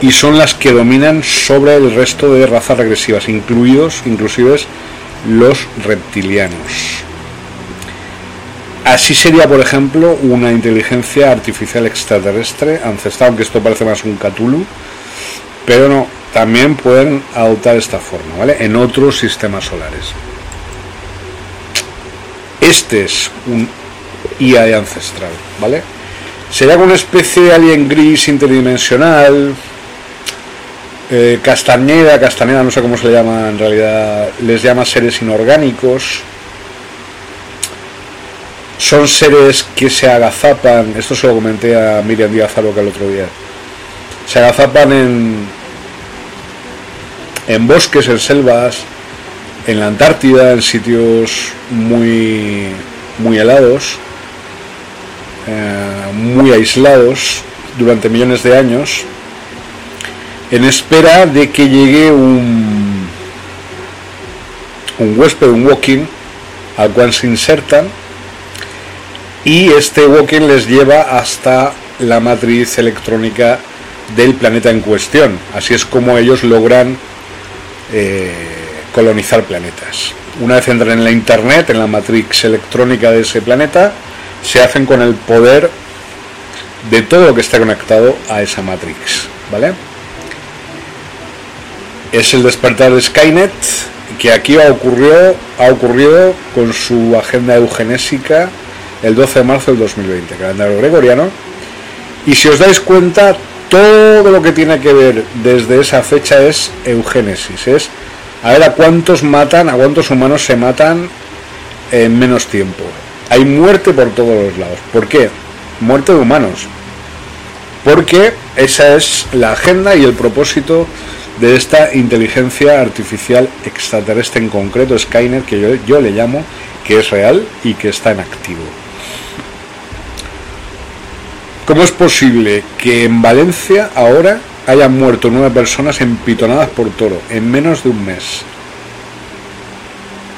y son las que dominan sobre el resto de razas regresivas, incluidos, inclusive los reptilianos. Así sería, por ejemplo, una inteligencia artificial extraterrestre ancestral, aunque esto parece más un Cthulhu, pero no, también pueden adoptar esta forma, ¿vale? En otros sistemas solares. Este es un IA ancestral, ¿vale? Sería una especie de alien gris interdimensional, eh, castañeda, castañeda, no sé cómo se le llama en realidad, les llama seres inorgánicos. Son seres que se agazapan, esto se lo comenté a Miriam Díaz Aroca el otro día, se agazapan en, en bosques, en selvas, en la Antártida, en sitios muy, muy helados, eh, muy aislados durante millones de años, en espera de que llegue un, un huésped, un walking, al cual se insertan y este walking les lleva hasta la matriz electrónica del planeta en cuestión. Así es como ellos logran eh, colonizar planetas. Una vez entran en la Internet, en la matriz electrónica de ese planeta, se hacen con el poder de todo lo que está conectado a esa matrix, ¿vale? Es el despertar de Skynet que aquí ha ocurrido, ha ocurrido con su agenda eugenésica el 12 de marzo del 2020, calendario gregoriano. Y si os dais cuenta, todo lo que tiene que ver desde esa fecha es eugénesis, es a ver a cuántos matan, a cuántos humanos se matan en menos tiempo. Hay muerte por todos los lados. ¿Por qué? Muerte de humanos. Porque esa es la agenda y el propósito de esta inteligencia artificial extraterrestre en concreto, Skynet, que yo, yo le llamo, que es real y que está en activo. ¿Cómo es posible que en Valencia ahora hayan muerto nueve personas empitonadas por toro en menos de un mes?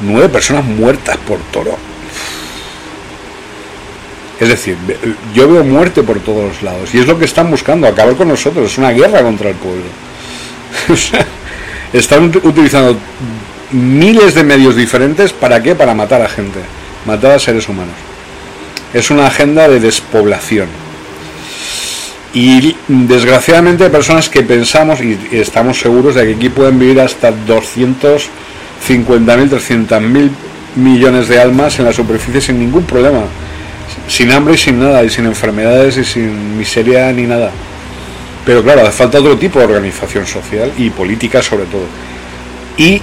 Nueve personas muertas por toro. Es decir, yo veo muerte por todos los lados y es lo que están buscando, acabar con nosotros, es una guerra contra el pueblo. están utilizando miles de medios diferentes para qué? Para matar a gente, matar a seres humanos. Es una agenda de despoblación. Y desgraciadamente hay personas que pensamos y estamos seguros de que aquí pueden vivir hasta 250.000, 300.000 millones de almas en la superficie sin ningún problema. Sin hambre y sin nada, y sin enfermedades y sin miseria ni nada. Pero claro, hace falta otro tipo de organización social y política sobre todo. Y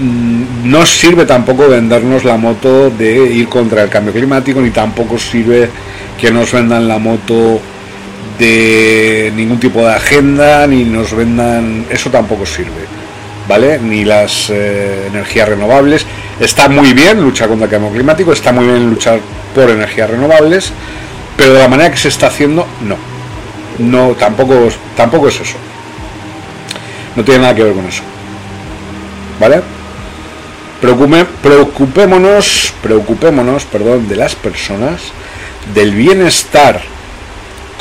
mm, no sirve tampoco vendernos la moto de ir contra el cambio climático, ni tampoco sirve que nos vendan la moto de ningún tipo de agenda, ni nos vendan, eso tampoco sirve, ¿vale? Ni las eh, energías renovables. Está muy bien luchar contra el cambio climático, está muy bien luchar por energías renovables, pero de la manera que se está haciendo, no. No, tampoco, tampoco es eso. No tiene nada que ver con eso. ¿Vale? preocupémonos, preocupémonos, perdón, de las personas, del bienestar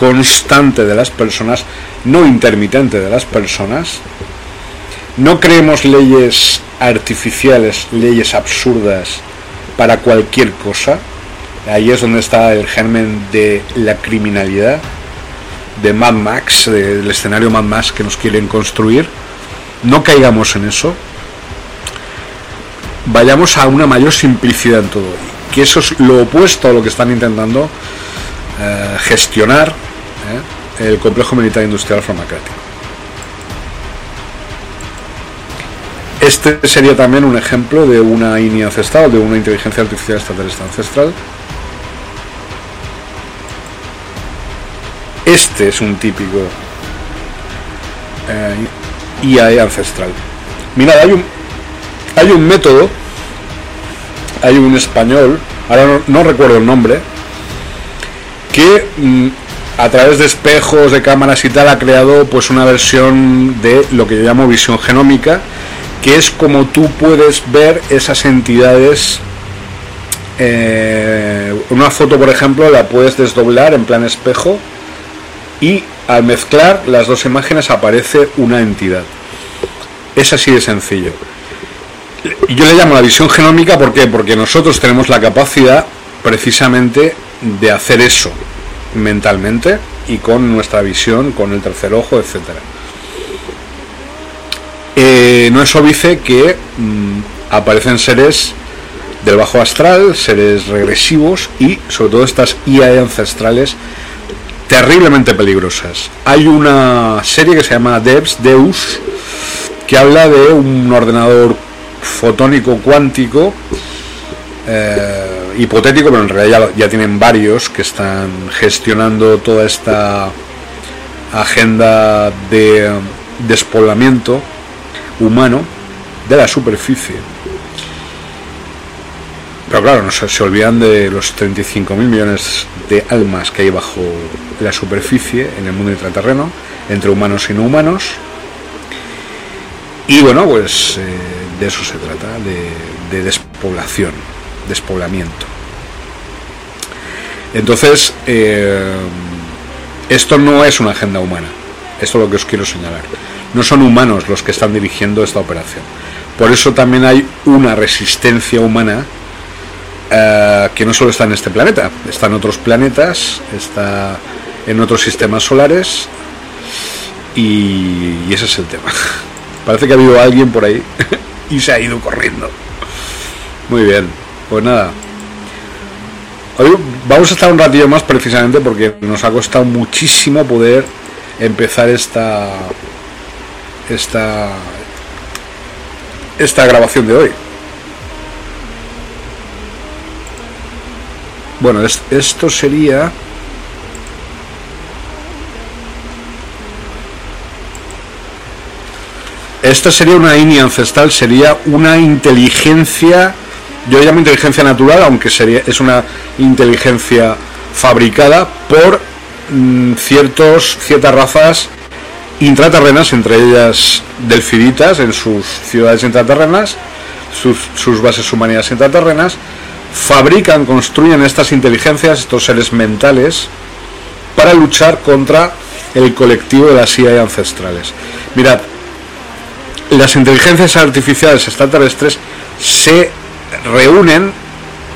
constante de las personas, no intermitente de las personas. No creemos leyes artificiales, leyes absurdas para cualquier cosa. Ahí es donde está el germen de la criminalidad, de Mad Max, del escenario Mad Max que nos quieren construir. No caigamos en eso. Vayamos a una mayor simplicidad en todo. Que eso es lo opuesto a lo que están intentando eh, gestionar ¿eh? el complejo militar industrial farmacéutico. Este sería también un ejemplo de una INI ancestral, de una inteligencia artificial extraterrestre ancestral. Este es un típico eh, IAE ancestral. Mirad, hay un, hay un método, hay un español, ahora no recuerdo el nombre, que mm, a través de espejos, de cámaras y tal, ha creado pues una versión de lo que yo llamo visión genómica, que es como tú puedes ver esas entidades. Eh, una foto, por ejemplo, la puedes desdoblar en plan espejo y al mezclar las dos imágenes aparece una entidad. Es así de sencillo. Yo le llamo la visión genómica ¿por porque nosotros tenemos la capacidad precisamente de hacer eso mentalmente y con nuestra visión, con el tercer ojo, etcétera. Eh, no es óbice que mm, aparecen seres del bajo astral, seres regresivos y sobre todo estas IA ancestrales terriblemente peligrosas. Hay una serie que se llama Devs, Deus, que habla de un ordenador fotónico cuántico eh, hipotético, pero en realidad ya, tienen varios que están gestionando toda esta agenda de despoblamiento humano de la superficie. Pero claro, no se, se olvidan de los 35.000 millones de almas que hay bajo la superficie en el mundo intraterreno, entre humanos y no humanos. Y bueno, pues eh, de eso se trata, de despoblación despoblamiento. Entonces, eh, esto no es una agenda humana, esto es lo que os quiero señalar. No son humanos los que están dirigiendo esta operación. Por eso también hay una resistencia humana eh, que no solo está en este planeta, está en otros planetas, está en otros sistemas solares y, y ese es el tema. Parece que ha habido alguien por ahí y se ha ido corriendo. Muy bien. Pues nada. Hoy vamos a estar un ratillo más precisamente porque nos ha costado muchísimo poder empezar esta esta esta grabación de hoy. Bueno, esto sería Esta sería una INI ancestral, sería una inteligencia, yo llamo inteligencia natural, aunque sería, es una inteligencia fabricada por mm, ciertos, ciertas razas intraterrenas, entre ellas delfiditas en sus ciudades intraterrenas, sus, bases humanidades intraterrenas, fabrican, construyen estas inteligencias, estos seres mentales, para luchar contra el colectivo de las CIA ancestrales. Mirad, las inteligencias artificiales extraterrestres se reúnen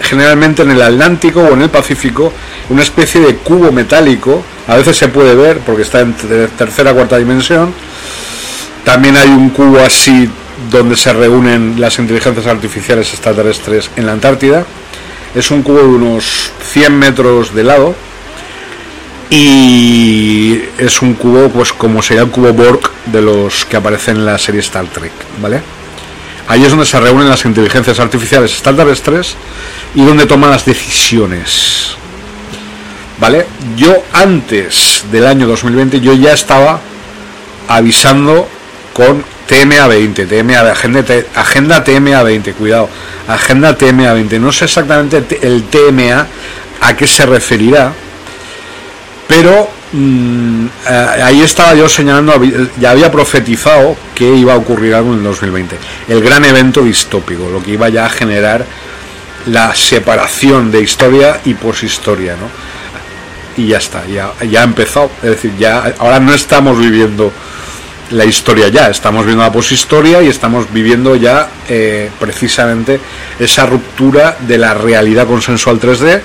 generalmente en el Atlántico o en el Pacífico, una especie de cubo metálico, a veces se puede ver porque está en tercera cuarta dimensión, también hay un cubo así donde se reúnen las inteligencias artificiales extraterrestres en la Antártida, es un cubo de unos 100 metros de lado, y es un cubo pues como sería el cubo Borg de los que aparecen en la serie Star Trek, ¿vale? Ahí es donde se reúnen las inteligencias artificiales extraterrestres y donde toman las decisiones. ¿Vale? Yo antes del año 2020 yo ya estaba avisando con TMA20, TMA, agenda, agenda TMA20, cuidado, agenda TMA20. No sé exactamente el TMA a qué se referirá, pero mm, eh, ahí estaba yo señalando, ya había profetizado que iba a ocurrir algo en el 2020. El gran evento distópico, lo que iba ya a generar la separación de historia y poshistoria, ¿no? Y ya está, ya, ya ha empezado. Es decir, ya ahora no estamos viviendo la historia ya, estamos viendo la poshistoria y estamos viviendo ya eh, precisamente esa ruptura de la realidad consensual 3D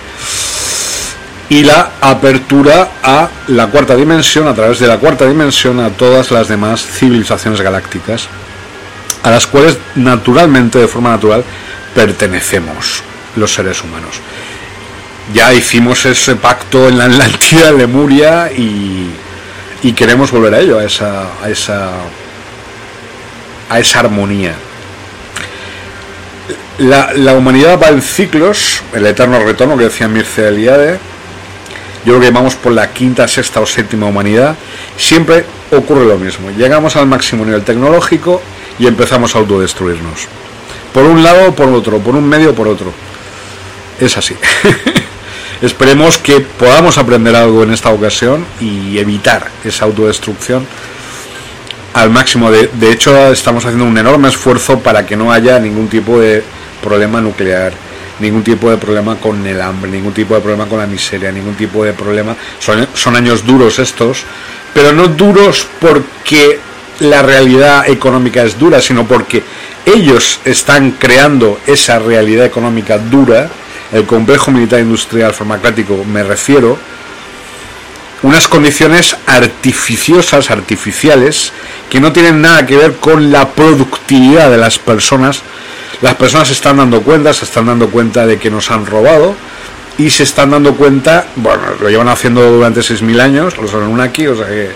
y la apertura a la cuarta dimensión, a través de la cuarta dimensión, a todas las demás civilizaciones galácticas, a las cuales naturalmente, de forma natural, pertenecemos los seres humanos. Ya hicimos ese pacto en la Atlántida, Lemuria, y, y queremos volver a ello, a esa, a esa, a esa armonía. La, la, humanidad va en ciclos, el eterno retorno que decía Mircea Eliade, yo creo que vamos por la quinta, sexta o séptima humanidad, siempre ocurre lo mismo. Llegamos al máximo nivel tecnológico y empezamos a autodestruirnos. Por un lado, por otro, por un medio, por otro. Es así. Esperemos que podamos aprender algo en esta ocasión y evitar esa autodestrucción al máximo. De, de hecho, estamos haciendo un enorme esfuerzo para que no haya ningún tipo de problema nuclear ningún tipo de problema con el hambre, ningún tipo de problema con la miseria, ningún tipo de problema. Son, son años duros estos, pero no duros porque la realidad económica es dura, sino porque ellos están creando esa realidad económica dura, el complejo militar industrial farmacéutico me refiero, unas condiciones artificiosas, artificiales, que no tienen nada que ver con la productividad de las personas, las personas se están dando cuenta, se están dando cuenta de que nos han robado y se están dando cuenta, bueno, lo llevan haciendo durante 6.000 años, los aquí, o sea que...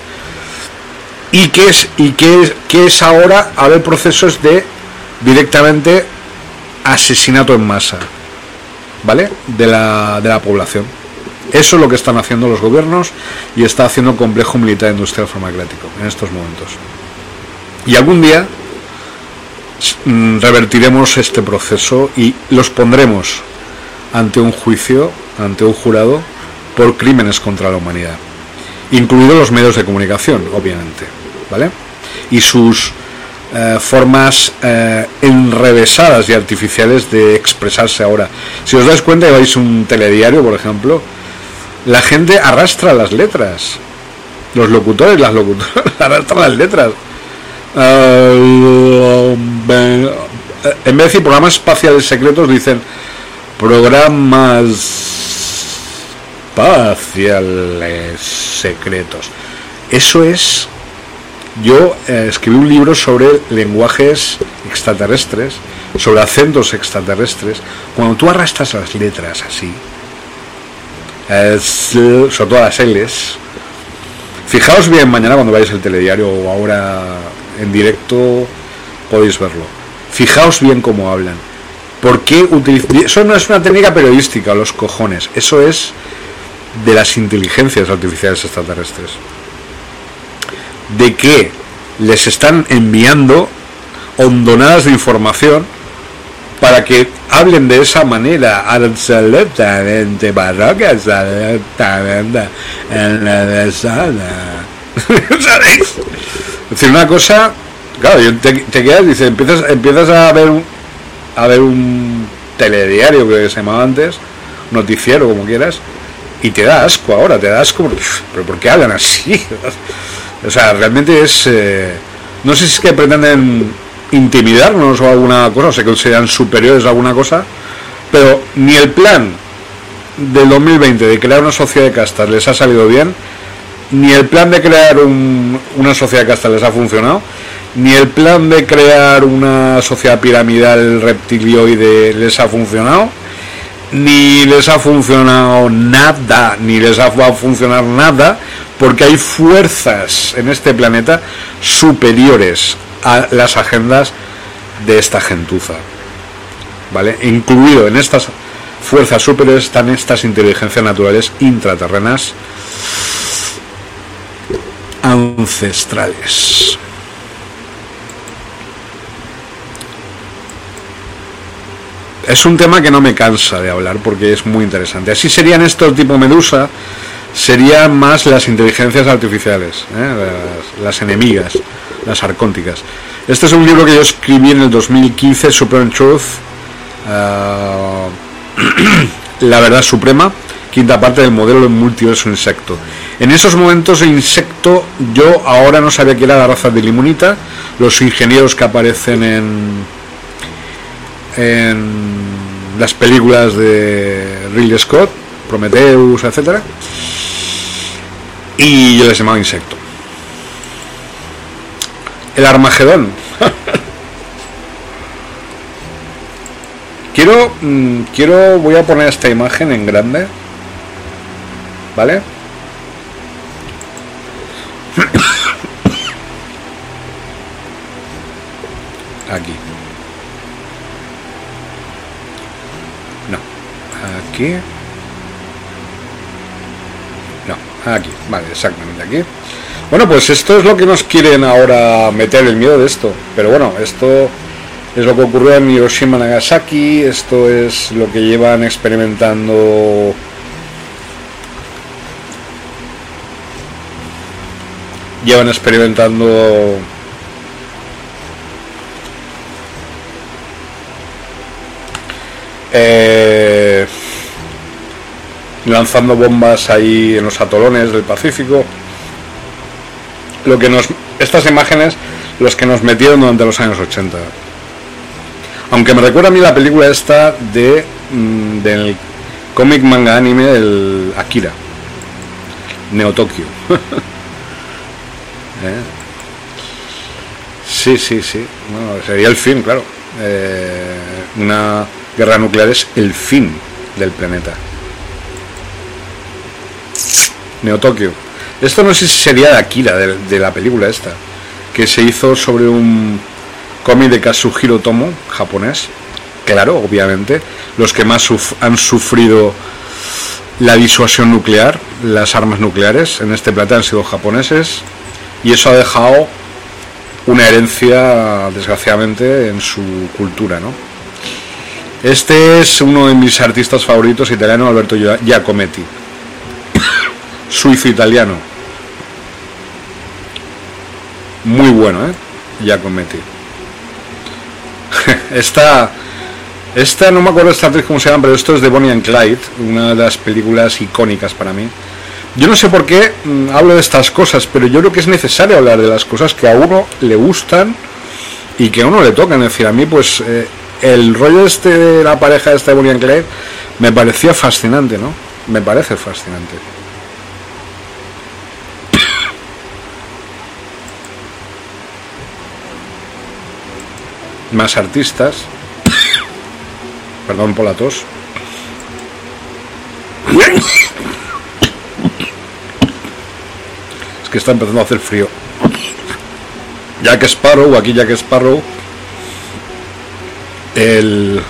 ¿Y qué es, y qué es, qué es ahora? A ver, procesos de directamente asesinato en masa, ¿vale? De la, de la población. Eso es lo que están haciendo los gobiernos y está haciendo el complejo militar industrial farmacéutico en estos momentos. Y algún día Mm, revertiremos este proceso y los pondremos ante un juicio, ante un jurado, por crímenes contra la humanidad, incluidos los medios de comunicación, obviamente, ¿vale? Y sus eh, formas eh, enrevesadas y artificiales de expresarse ahora. Si os dais cuenta y vais un telediario, por ejemplo, la gente arrastra las letras. Los locutores, las locutoras arrastran las letras. En vez de decir programas espaciales secretos, dicen programas espaciales secretos. Eso es. Yo eh, escribí un libro sobre lenguajes extraterrestres, sobre acentos extraterrestres. Cuando tú arrastras las letras así, sobre todo las L's, Fijaos bien mañana cuando vayáis al telediario o ahora en directo podéis verlo. Fijaos bien cómo hablan. ¿Por qué utilizan? Eso no es una técnica periodística, los cojones. Eso es de las inteligencias artificiales extraterrestres. De que les están enviando hondonadas de información para que hablen de esa manera absolutamente barroca, absolutamente ¿Sabéis? Es decir, una cosa, claro, te, te quedas, dice, empiezas, empiezas a ver un, a ver un telediario que se llamaba antes, noticiero, como quieras, y te da asco ahora, te da asco, pero ¿por qué hablan así? O sea, realmente es... Eh, no sé si es que pretenden intimidarnos o alguna cosa, o se consideran superiores a alguna cosa, pero ni el plan del 2020 de crear una sociedad de castas les ha salido bien, ni el plan de crear una sociedad de castas les ha funcionado, ni el plan de crear una sociedad piramidal reptilioide les ha funcionado, ni les ha funcionado nada, ni les va a funcionar nada, porque hay fuerzas en este planeta superiores a las agendas de esta gentuza. ¿Vale? Incluido en estas fuerzas superiores están estas inteligencias naturales intraterrenas ancestrales. Es un tema que no me cansa de hablar porque es muy interesante. Así serían estos tipo Medusa, serían más las inteligencias artificiales, ¿eh? las, enemigas, las arcónticas. Este es un libro que yo escribí en el 2015, Supreme Truth, uh, La Verdad Suprema, quinta parte del modelo del multiverso insecto. En esos momentos el insecto, yo ahora no sabía que era la raza de limonita, los ingenieros que aparecen en, en las películas de Ridley Scott, Prometheus, etcétera y yo les llamaba insecto. El Armagedón. quiero, mm, quiero, voy a poner esta imagen en grande. ¿Vale? Aquí. No. Aquí. Aquí, vale, exactamente aquí. Bueno, pues esto es lo que nos quieren ahora meter el miedo de esto. Pero bueno, esto es lo que ocurrió en Hiroshima Nagasaki, esto es lo que llevan experimentando llevan experimentando eh, lanzando bombas ahí en los atolones del Pacífico. Lo que nos, estas imágenes, los que nos metieron durante los años 80. Aunque me recuerda a mí la película esta de mm, del cómic manga anime del Akira, Neo Tokio. ¿Eh? Sí, sí, sí. sería el fin, claro. Eh, una guerra nuclear es el fin del planeta. Neo Tokio. Esto no sé si sería de Akira, de, la película esta, que se hizo sobre un cómic de Kazuhiro Tomo, japonés. Claro, obviamente, los que más han sufrido la disuasión nuclear, las armas nucleares en este planeta han sido japoneses, y eso ha dejado una herencia, desgraciadamente, en su cultura, ¿no? Este es uno de mis artistas favoritos italiano, Alberto Giacometti suizo-italiano. Muy bueno, ¿eh? Giacometti. esta, esta, no me acuerdo esta actriz cómo se llama, pero esto es de Bonnie and Clyde, una de las películas icónicas para mí. Yo no sé por qué mm, hablo de estas cosas, pero yo creo que es necesario hablar de las cosas que a uno le gustan y que a uno le tocan. Es decir, a mí, pues, eh, el rollo este de la pareja esta de Bonnie and Clyde me parecía fascinante, ¿no? Me parece fascinante. Más artistas. Perdón por la tos. Es que está empezando a hacer frío. Jack Sparrow, aquí Jack Sparrow. El.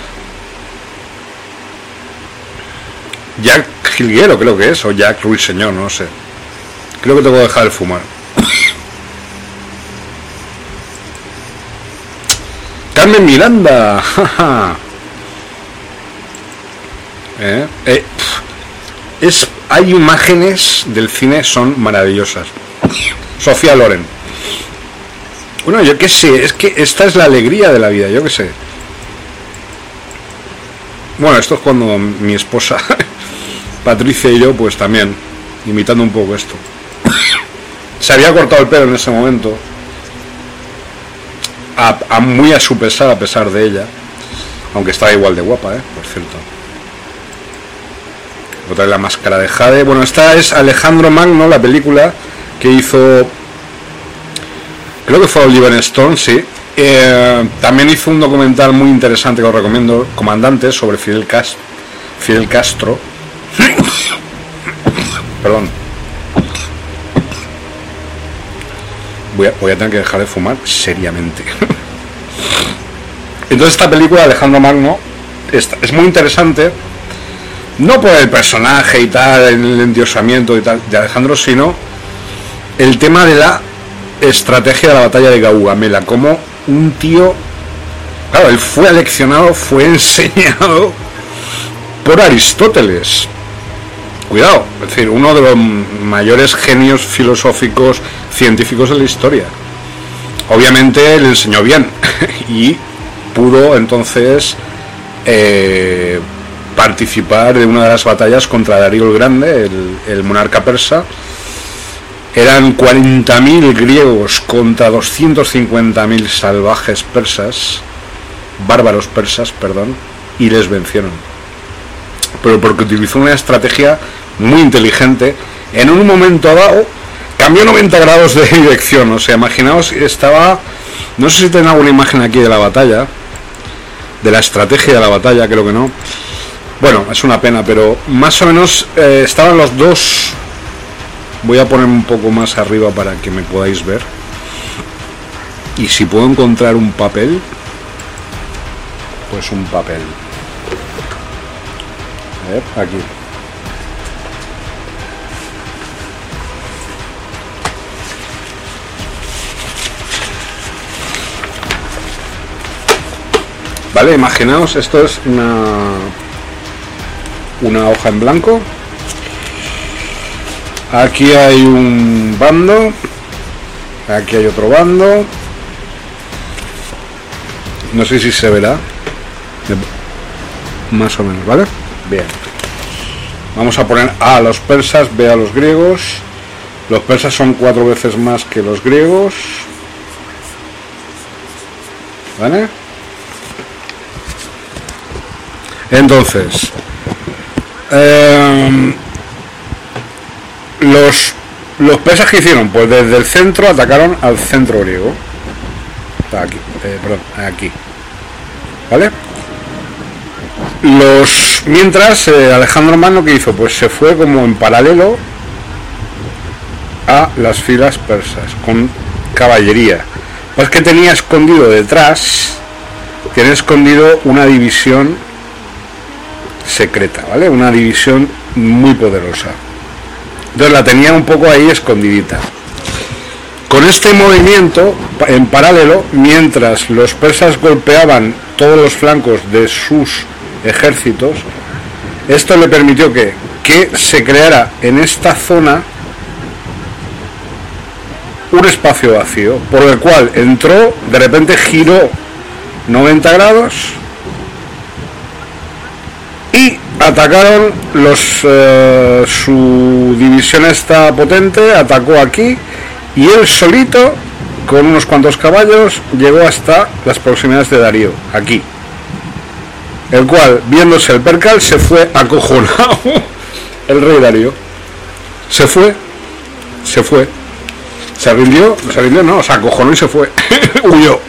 Jack Gilguero creo que es, o Jack Ruiseñor, no sé. Creo que tengo que dejar de fumar. Carmen Miranda. ¿Eh? Eh, es, hay imágenes del cine, son maravillosas. Sofía Loren. Bueno, yo qué sé, es que esta es la alegría de la vida, yo qué sé. Bueno, esto es cuando mi esposa, Patricia y yo, pues también, imitando un poco esto. Se había cortado el pelo en ese momento, a, muy a su pesar, a pesar de ella, aunque estaba igual de guapa, ¿eh? por cierto. Otra la máscara de Jade. Bueno, esta es Alejandro Magno, la película que hizo. Creo que fue Oliver Stone, sí. Eh, también hizo un documental muy interesante que os recomiendo, Comandante, sobre Fidel Castro. Fidel Castro. Perdón. Voy a, tener que dejar de fumar seriamente. Entonces esta película de Alejandro Magno es muy interesante no por el personaje y tal, el endiosamiento y tal de Alejandro, sino el tema de la estrategia de la batalla de Gaugamela, como un tío, claro, él fue aleccionado, fue enseñado por Aristóteles. Cuidado, es decir, uno de los mayores genios filosóficos, científicos de la historia. Obviamente le enseñó bien y pudo entonces eh, participar de una de las batallas contra Darío el Grande, el, monarca persa. Eran 40.000 griegos contra 250.000 salvajes persas, bárbaros persas, perdón, y les vencieron. Pero porque utilizó una estrategia muy inteligente, en un momento dado cambió 90 grados de dirección. O sea, imaginaos, estaba, no sé si tienen alguna imagen aquí de la batalla, de la estrategia de la batalla, creo que no bueno, es una pena, pero más o menos eh, estaban los dos. Voy a poner un poco más arriba para que me podáis ver. Y si puedo encontrar un papel, pues un papel. Aquí. Vale, imaginaos, esto es una una hoja en blanco. Aquí hay un bando. Aquí hay otro bando. No sé si se verá. Más o menos, ¿vale? Bien. Vamos a poner A los persas, B a los griegos. Los persas son cuatro veces más que los griegos. ¿Vale? Entonces, eh, los, los persas que hicieron, pues desde el centro atacaron al centro griego. Aquí, eh, perdón, aquí. ¿Vale? Los, mientras eh, Alejandro Magno que hizo, pues se fue como en paralelo a las filas persas con caballería. Pues que tenía escondido detrás, tiene escondido una división secreta, ¿vale? Una división muy poderosa. Entonces la tenía un poco ahí escondidita. Con este movimiento en paralelo, mientras los persas golpeaban todos los flancos de sus ejércitos, esto le permitió que, que se creara en esta zona un espacio vacío, por el cual entró, de repente giró 90 grados, y atacaron los eh, su división está potente atacó aquí y él solito con unos cuantos caballos llegó hasta las proximidades de Darío aquí el cual viéndose el percal se fue acojonado. El rey Darío. Se fue se fue. Se rindió se rindió no se acojonó y se fue. Huyó.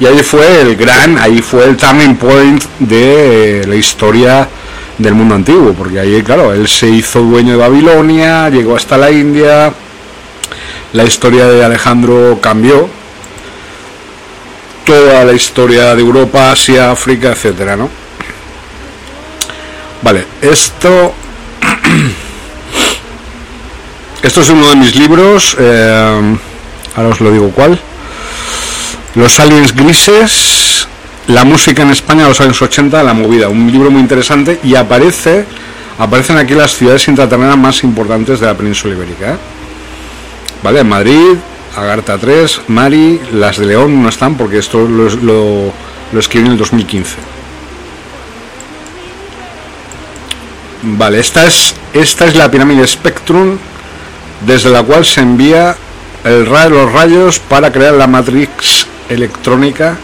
Y ahí fue el gran, ahí fue el turning point de la historia del mundo antiguo, porque ahí, claro, él se hizo dueño de Babilonia, llegó hasta la India, la historia de Alejandro cambió. Toda la historia de Europa, Asia, África, etcétera, ¿no? Vale, esto. Esto es uno de mis libros. Eh, ahora os lo digo cuál. Los aliens grises. La música en España los años 80, la movida. Un libro muy interesante y aparece. Aparecen aquí las ciudades intraterrenas más importantes de la península ibérica. ¿eh? ¿Vale? Madrid, Agartha 3, Mari, las de León no están porque esto lo, lo, escribí en el 2015. Vale, esta es, esta es la pirámide Spectrum desde la cual se envía el los rayos para crear la matrix electrónica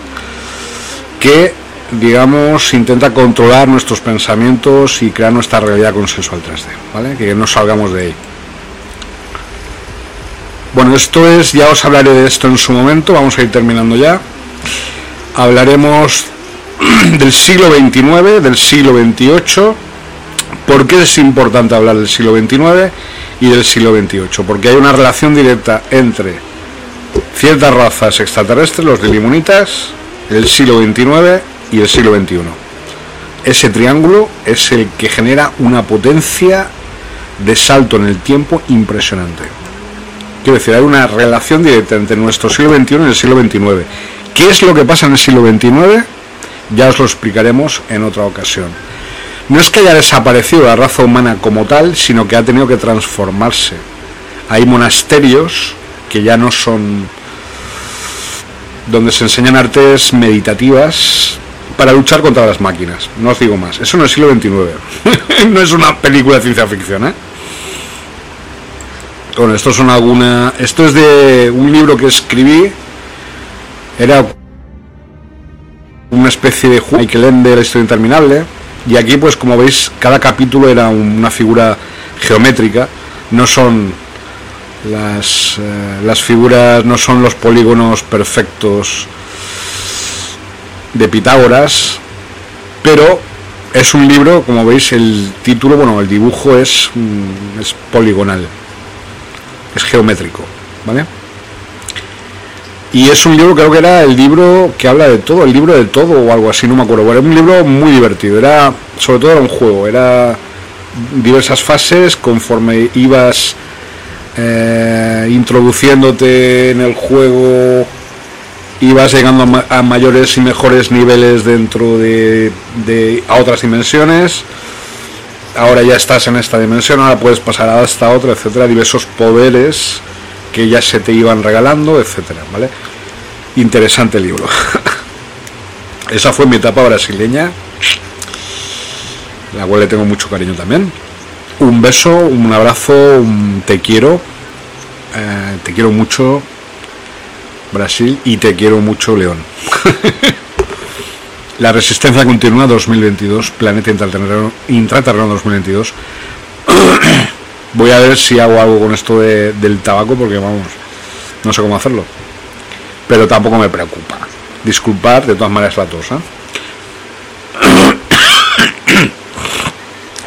que, digamos, intenta controlar nuestros pensamientos y crear nuestra realidad consensual 3D, ¿vale? Que no salgamos de ahí. Bueno, esto es, ya os hablaré de esto en su momento, vamos a ir terminando ya. Hablaremos del siglo XXIX, del siglo XXVIII. ¿Por qué es importante hablar del siglo XXIX y del siglo XXVIII? Porque hay una relación directa entre ciertas razas extraterrestres, los limonitas, el siglo XXIX y el siglo XXI. Ese triángulo es el que genera una potencia de salto en el tiempo impresionante. Quiero decir, hay una relación directa entre nuestro siglo XXI y el siglo XXIX. ¿Qué es lo que pasa en el siglo XXIX? Ya os lo explicaremos en otra ocasión. No es que haya desaparecido la raza humana como tal, sino que ha tenido que transformarse. Hay monasterios que ya no son donde se enseñan artes meditativas para luchar contra las máquinas. No os digo más. Eso no es siglo XXIX. no es una película de ciencia ficción, ¿eh? Bueno, esto son alguna. Esto es de un libro que escribí. Era una especie de juego que leen de la historia interminable. Y aquí, pues como veis, cada capítulo era una figura geométrica. No son las, eh, las figuras, no son los polígonos perfectos de Pitágoras. Pero es un libro, como veis, el título, bueno, el dibujo es, mm, es poligonal es geométrico, ¿vale? Y es un libro, creo que era el libro que habla de todo, el libro de todo o algo así, no me acuerdo. Era un libro muy divertido, era, sobre todo era un juego, era diversas fases conforme ibas eh, introduciéndote en el juego, ibas llegando a, mayores y mejores niveles dentro de, de a otras dimensiones ahora ya estás en esta dimensión, ahora puedes pasar a esta otra, etcétera, diversos poderes que ya se te iban regalando, etcétera, ¿vale? Interesante libro. Esa fue mi etapa brasileña, la cual le tengo mucho cariño también. Un beso, un abrazo, un te quiero, eh, te quiero mucho Brasil y te quiero mucho León. La resistencia continúa 2022, Planeta Intraterreno, 2022. Voy a ver si hago algo con esto del tabaco porque vamos, no sé cómo hacerlo. Pero tampoco me preocupa. Disculpar de todas maneras la tos.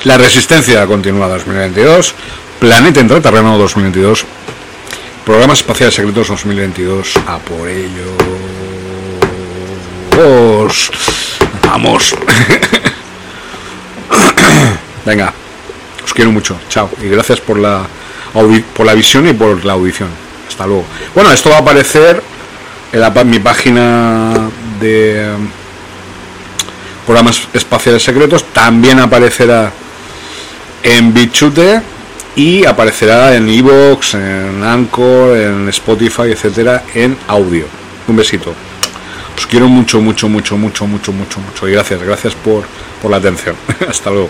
La resistencia continúa 2022, Planeta Intraterreno 2022, Programas Espaciales Secretos 2022, a por ello. Vamos. Venga, os quiero mucho. Chao. Y gracias por la, por la visión y por la audición. Hasta luego. Bueno, esto va a aparecer en, la, mi página de um, programas espaciales secretos. También aparecerá en Bichute y aparecerá en Evox, en Anchor, en Spotify, etcétera, en audio. Un besito. Os quiero mucho, mucho, mucho, mucho, mucho, mucho, mucho. Y gracias, gracias por, por la atención. Hasta luego.